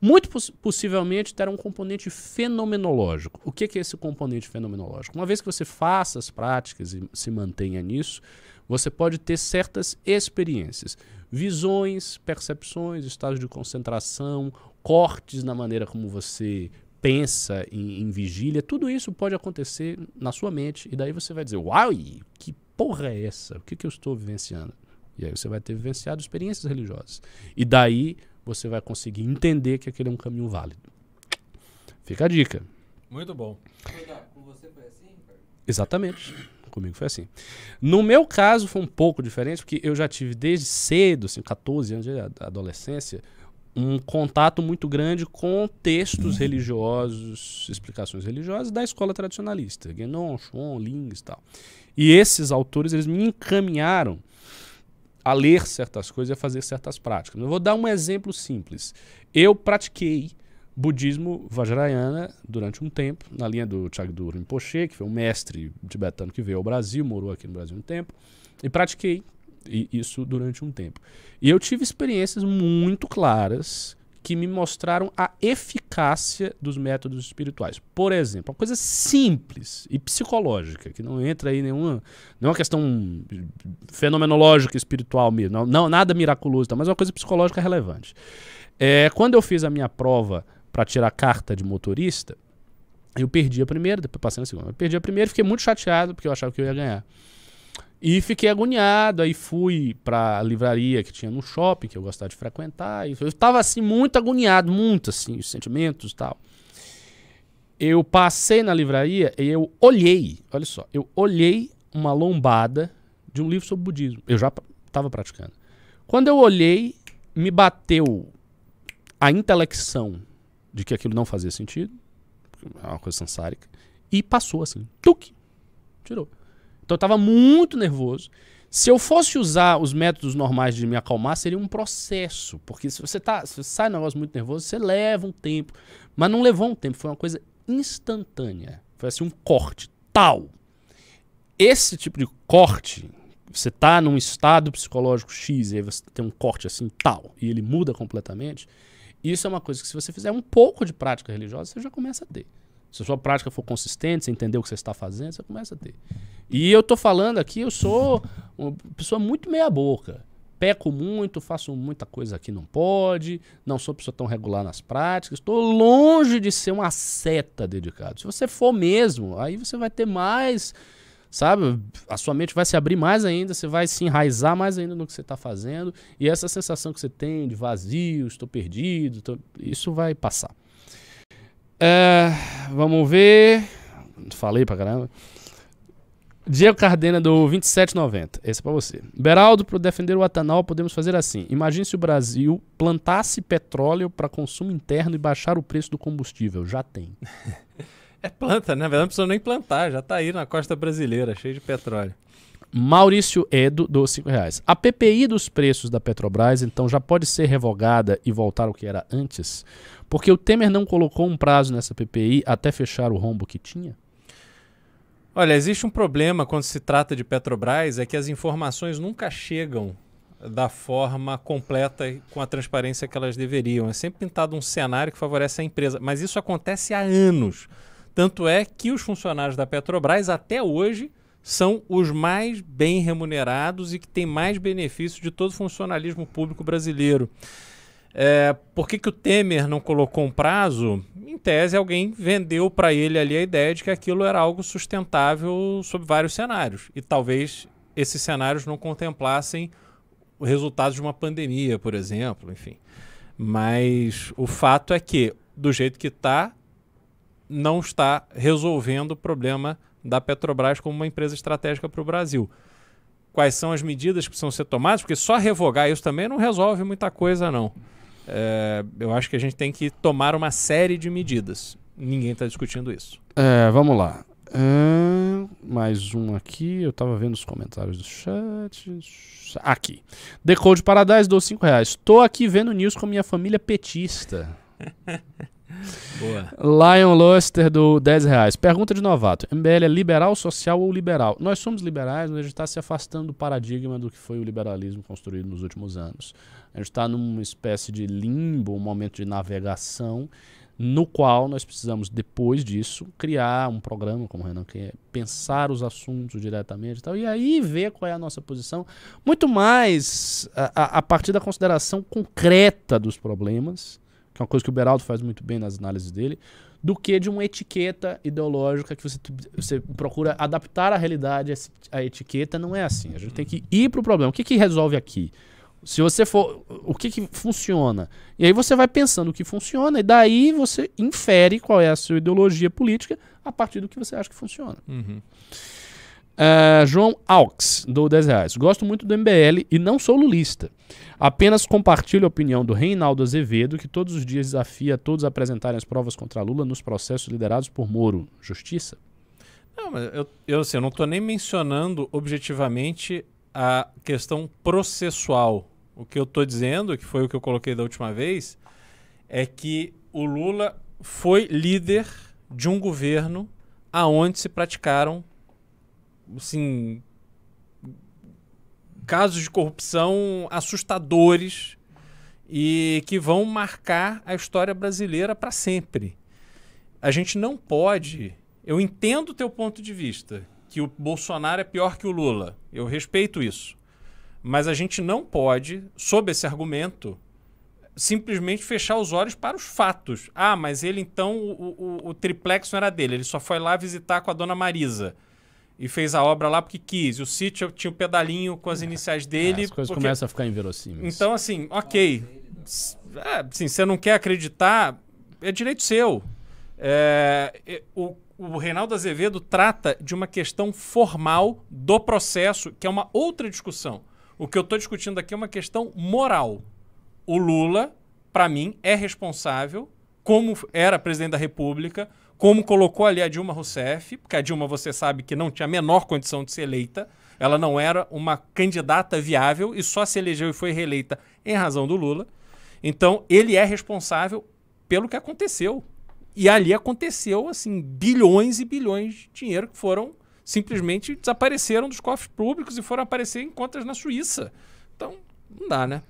muito poss possivelmente terá um componente fenomenológico. O que, que é esse componente fenomenológico? Uma vez que você faça as práticas e se mantenha nisso, você pode ter certas experiências, visões, percepções, estados de concentração, cortes na maneira como você pensa em, em, vigília, tudo isso pode acontecer na sua mente. E daí você vai dizer, uau, que porra é essa? O que, que eu estou vivenciando? E aí você vai ter vivenciado experiências religiosas. E daí você vai conseguir entender que aquele é um caminho válido. Fica a dica. Muito bom. Com você foi assim? Exatamente. Comigo foi assim. No meu caso foi um pouco diferente, porque eu já tive desde cedo, assim, 14 anos de adolescência, um contato muito grande com textos religiosos, explicações religiosas da escola tradicionalista, Guénon, Chuon, Lins e tal. E esses autores, eles me encaminharam a ler certas coisas e a fazer certas práticas. Eu vou dar um exemplo simples. Eu pratiquei budismo vajrayana durante um tempo, na linha do Chagdu Rinpoche, que foi um mestre tibetano que veio ao Brasil, morou aqui no Brasil um tempo, e pratiquei isso durante um tempo. E eu tive experiências muito claras que me mostraram a eficácia dos métodos espirituais. Por exemplo, uma coisa simples e psicológica, que não entra aí nenhuma, nenhuma questão fenomenológica espiritual mesmo, não, não nada miraculoso, tá, mas uma coisa psicológica relevante. É, quando eu fiz a minha prova para tirar carta de motorista, eu perdi a primeira, depois passei na segunda. Eu perdi a primeira fiquei muito chateado porque eu achava que eu ia ganhar. E fiquei agoniado, aí fui para a livraria que tinha no shopping, que eu gostava de frequentar, eu estava assim muito agoniado, muito assim, os sentimentos e tal. Eu passei na livraria e eu olhei, olha só, eu olhei uma lombada de um livro sobre budismo. Eu já estava praticando. Quando eu olhei, me bateu a intelecção de que aquilo não fazia sentido, é uma coisa sansárica, e passou assim, tuque, tirou. Então eu estava muito nervoso. Se eu fosse usar os métodos normais de me acalmar, seria um processo. Porque se você, tá, se você sai um negócio muito nervoso, você leva um tempo. Mas não levou um tempo, foi uma coisa instantânea. Foi assim um corte, tal. Esse tipo de corte, você está num estado psicológico X e aí você tem um corte assim, tal, e ele muda completamente. Isso é uma coisa que se você fizer um pouco de prática religiosa, você já começa a ter. Se a sua prática for consistente, você entender o que você está fazendo, você começa a ter. E eu estou falando aqui, eu sou uma pessoa muito meia boca. Peco muito, faço muita coisa que não pode, não sou pessoa tão regular nas práticas, estou longe de ser uma seta dedicado. Se você for mesmo, aí você vai ter mais, sabe? A sua mente vai se abrir mais ainda, você vai se enraizar mais ainda no que você está fazendo, e essa sensação que você tem de vazio, estou perdido, tô... isso vai passar. É, vamos ver. Falei pra caramba. Diego Cardena do 2790. Esse é pra você. Beraldo, para defender o Atanal, podemos fazer assim. Imagine se o Brasil plantasse petróleo para consumo interno e baixar o preço do combustível. Já tem. é planta, né? Na verdade, não precisa nem plantar. Já tá aí na costa brasileira, cheio de petróleo. Maurício Edo, dos 5 reais. A PPI dos preços da Petrobras, então, já pode ser revogada e voltar ao que era antes? Porque o Temer não colocou um prazo nessa PPI até fechar o rombo que tinha? Olha, existe um problema quando se trata de Petrobras, é que as informações nunca chegam da forma completa e com a transparência que elas deveriam. É sempre pintado um cenário que favorece a empresa, mas isso acontece há anos. Tanto é que os funcionários da Petrobras, até hoje, são os mais bem remunerados e que têm mais benefícios de todo o funcionalismo público brasileiro. É, por que, que o Temer não colocou um prazo? Em tese, alguém vendeu para ele ali a ideia de que aquilo era algo sustentável sob vários cenários. E talvez esses cenários não contemplassem o resultado de uma pandemia, por exemplo, enfim. Mas o fato é que, do jeito que está, não está resolvendo o problema da Petrobras como uma empresa estratégica para o Brasil. Quais são as medidas que precisam ser tomadas? Porque só revogar isso também não resolve muita coisa, não. É, eu acho que a gente tem que tomar uma série de medidas. Ninguém está discutindo isso. É, vamos lá. É, mais um aqui. Eu tava vendo os comentários do chat. Aqui. Decode Paradise, dou 5 reais. Estou aqui vendo news com minha família petista. Boa. Lion Luster do 10 reais. Pergunta de novato. MBL é liberal, social ou liberal? Nós somos liberais, mas a gente está se afastando do paradigma do que foi o liberalismo construído nos últimos anos. A gente está numa espécie de limbo, um momento de navegação, no qual nós precisamos, depois disso, criar um programa, como o Renan quer, pensar os assuntos diretamente e tal, e aí ver qual é a nossa posição, muito mais a, a, a partir da consideração concreta dos problemas que é uma coisa que o Beraldo faz muito bem nas análises dele, do que de uma etiqueta ideológica que você, você procura adaptar à realidade a etiqueta. Não é assim. A gente tem que ir para o problema. O que, que resolve aqui? Se você for. O que, que funciona? E aí você vai pensando o que funciona, e daí você infere qual é a sua ideologia política a partir do que você acha que funciona. Uhum. Uh, João Aux, do 10 reais. Gosto muito do MBL e não sou lulista. Apenas compartilho a opinião do Reinaldo Azevedo, que todos os dias desafia todos a apresentarem as provas contra Lula nos processos liderados por Moro. Justiça? Não, mas eu, eu, assim, eu não estou nem mencionando objetivamente a questão processual. O que eu estou dizendo, que foi o que eu coloquei da última vez, é que o Lula foi líder de um governo aonde se praticaram assim, casos de corrupção assustadores e que vão marcar a história brasileira para sempre. A gente não pode. Eu entendo o teu ponto de vista, que o Bolsonaro é pior que o Lula. Eu respeito isso. Mas a gente não pode, sob esse argumento, simplesmente fechar os olhos para os fatos. Ah, mas ele então, o, o, o triplex não era dele, ele só foi lá visitar com a dona Marisa e fez a obra lá porque quis. O sítio tinha o pedalinho com as é. iniciais dele. É, as coisas porque... começam a ficar inverossímeis. Então, assim, ok. É, assim, você não quer acreditar, é direito seu. É, o, o Reinaldo Azevedo trata de uma questão formal do processo, que é uma outra discussão. O que eu estou discutindo aqui é uma questão moral. O Lula, para mim, é responsável, como era presidente da República, como colocou ali a Dilma Rousseff, porque a Dilma você sabe que não tinha a menor condição de ser eleita, ela não era uma candidata viável e só se elegeu e foi reeleita em razão do Lula. Então, ele é responsável pelo que aconteceu. E ali aconteceu, assim, bilhões e bilhões de dinheiro que foram simplesmente desapareceram dos cofres públicos e foram aparecer em contas na Suíça. Então, não dá, né?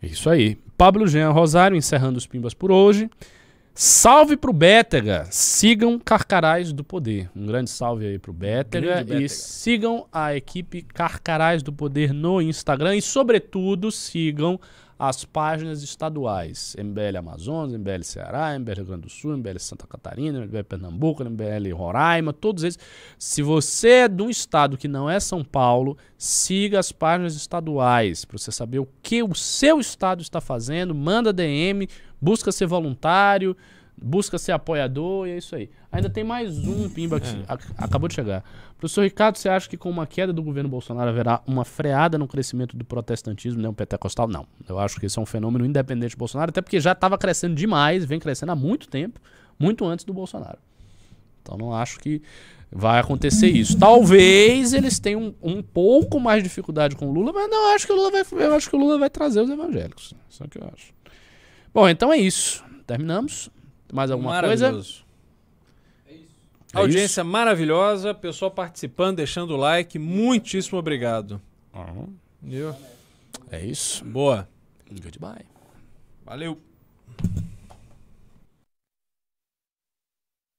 Isso aí. Pablo Jean Rosário encerrando os pimbas por hoje. Salve pro Bétega! Sigam Carcarás do Poder. Um grande salve aí pro Bétega. E sigam a equipe Carcarás do Poder no Instagram. E, sobretudo, sigam as páginas estaduais. MBL Amazonas, MBL Ceará, MBL Rio Grande do Sul, MBL Santa Catarina, MBL Pernambuco, MBL Roraima, todos esses. Se você é de um estado que não é São Paulo, siga as páginas estaduais para você saber o que o seu estado está fazendo. Manda DM, busca ser voluntário, busca ser apoiador e é isso aí. Ainda tem mais um pimba que é. acabou de chegar. Professor Ricardo, você acha que com uma queda do governo Bolsonaro haverá uma freada no crescimento do protestantismo neopentecostal? Não. Eu acho que esse é um fenômeno independente do Bolsonaro, até porque já estava crescendo demais, vem crescendo há muito tempo, muito antes do Bolsonaro. Então não acho que vai acontecer isso. Talvez eles tenham um, um pouco mais de dificuldade com o Lula, mas não, eu acho que o Lula vai, eu acho que o Lula vai trazer os evangélicos. Isso é o que eu acho. Bom, então é isso. Terminamos. Mais alguma coisa? É isso. É Audiência isso? maravilhosa, pessoal participando, deixando o like. Muitíssimo obrigado. Uhum. É isso. Boa. Goodbye. Valeu.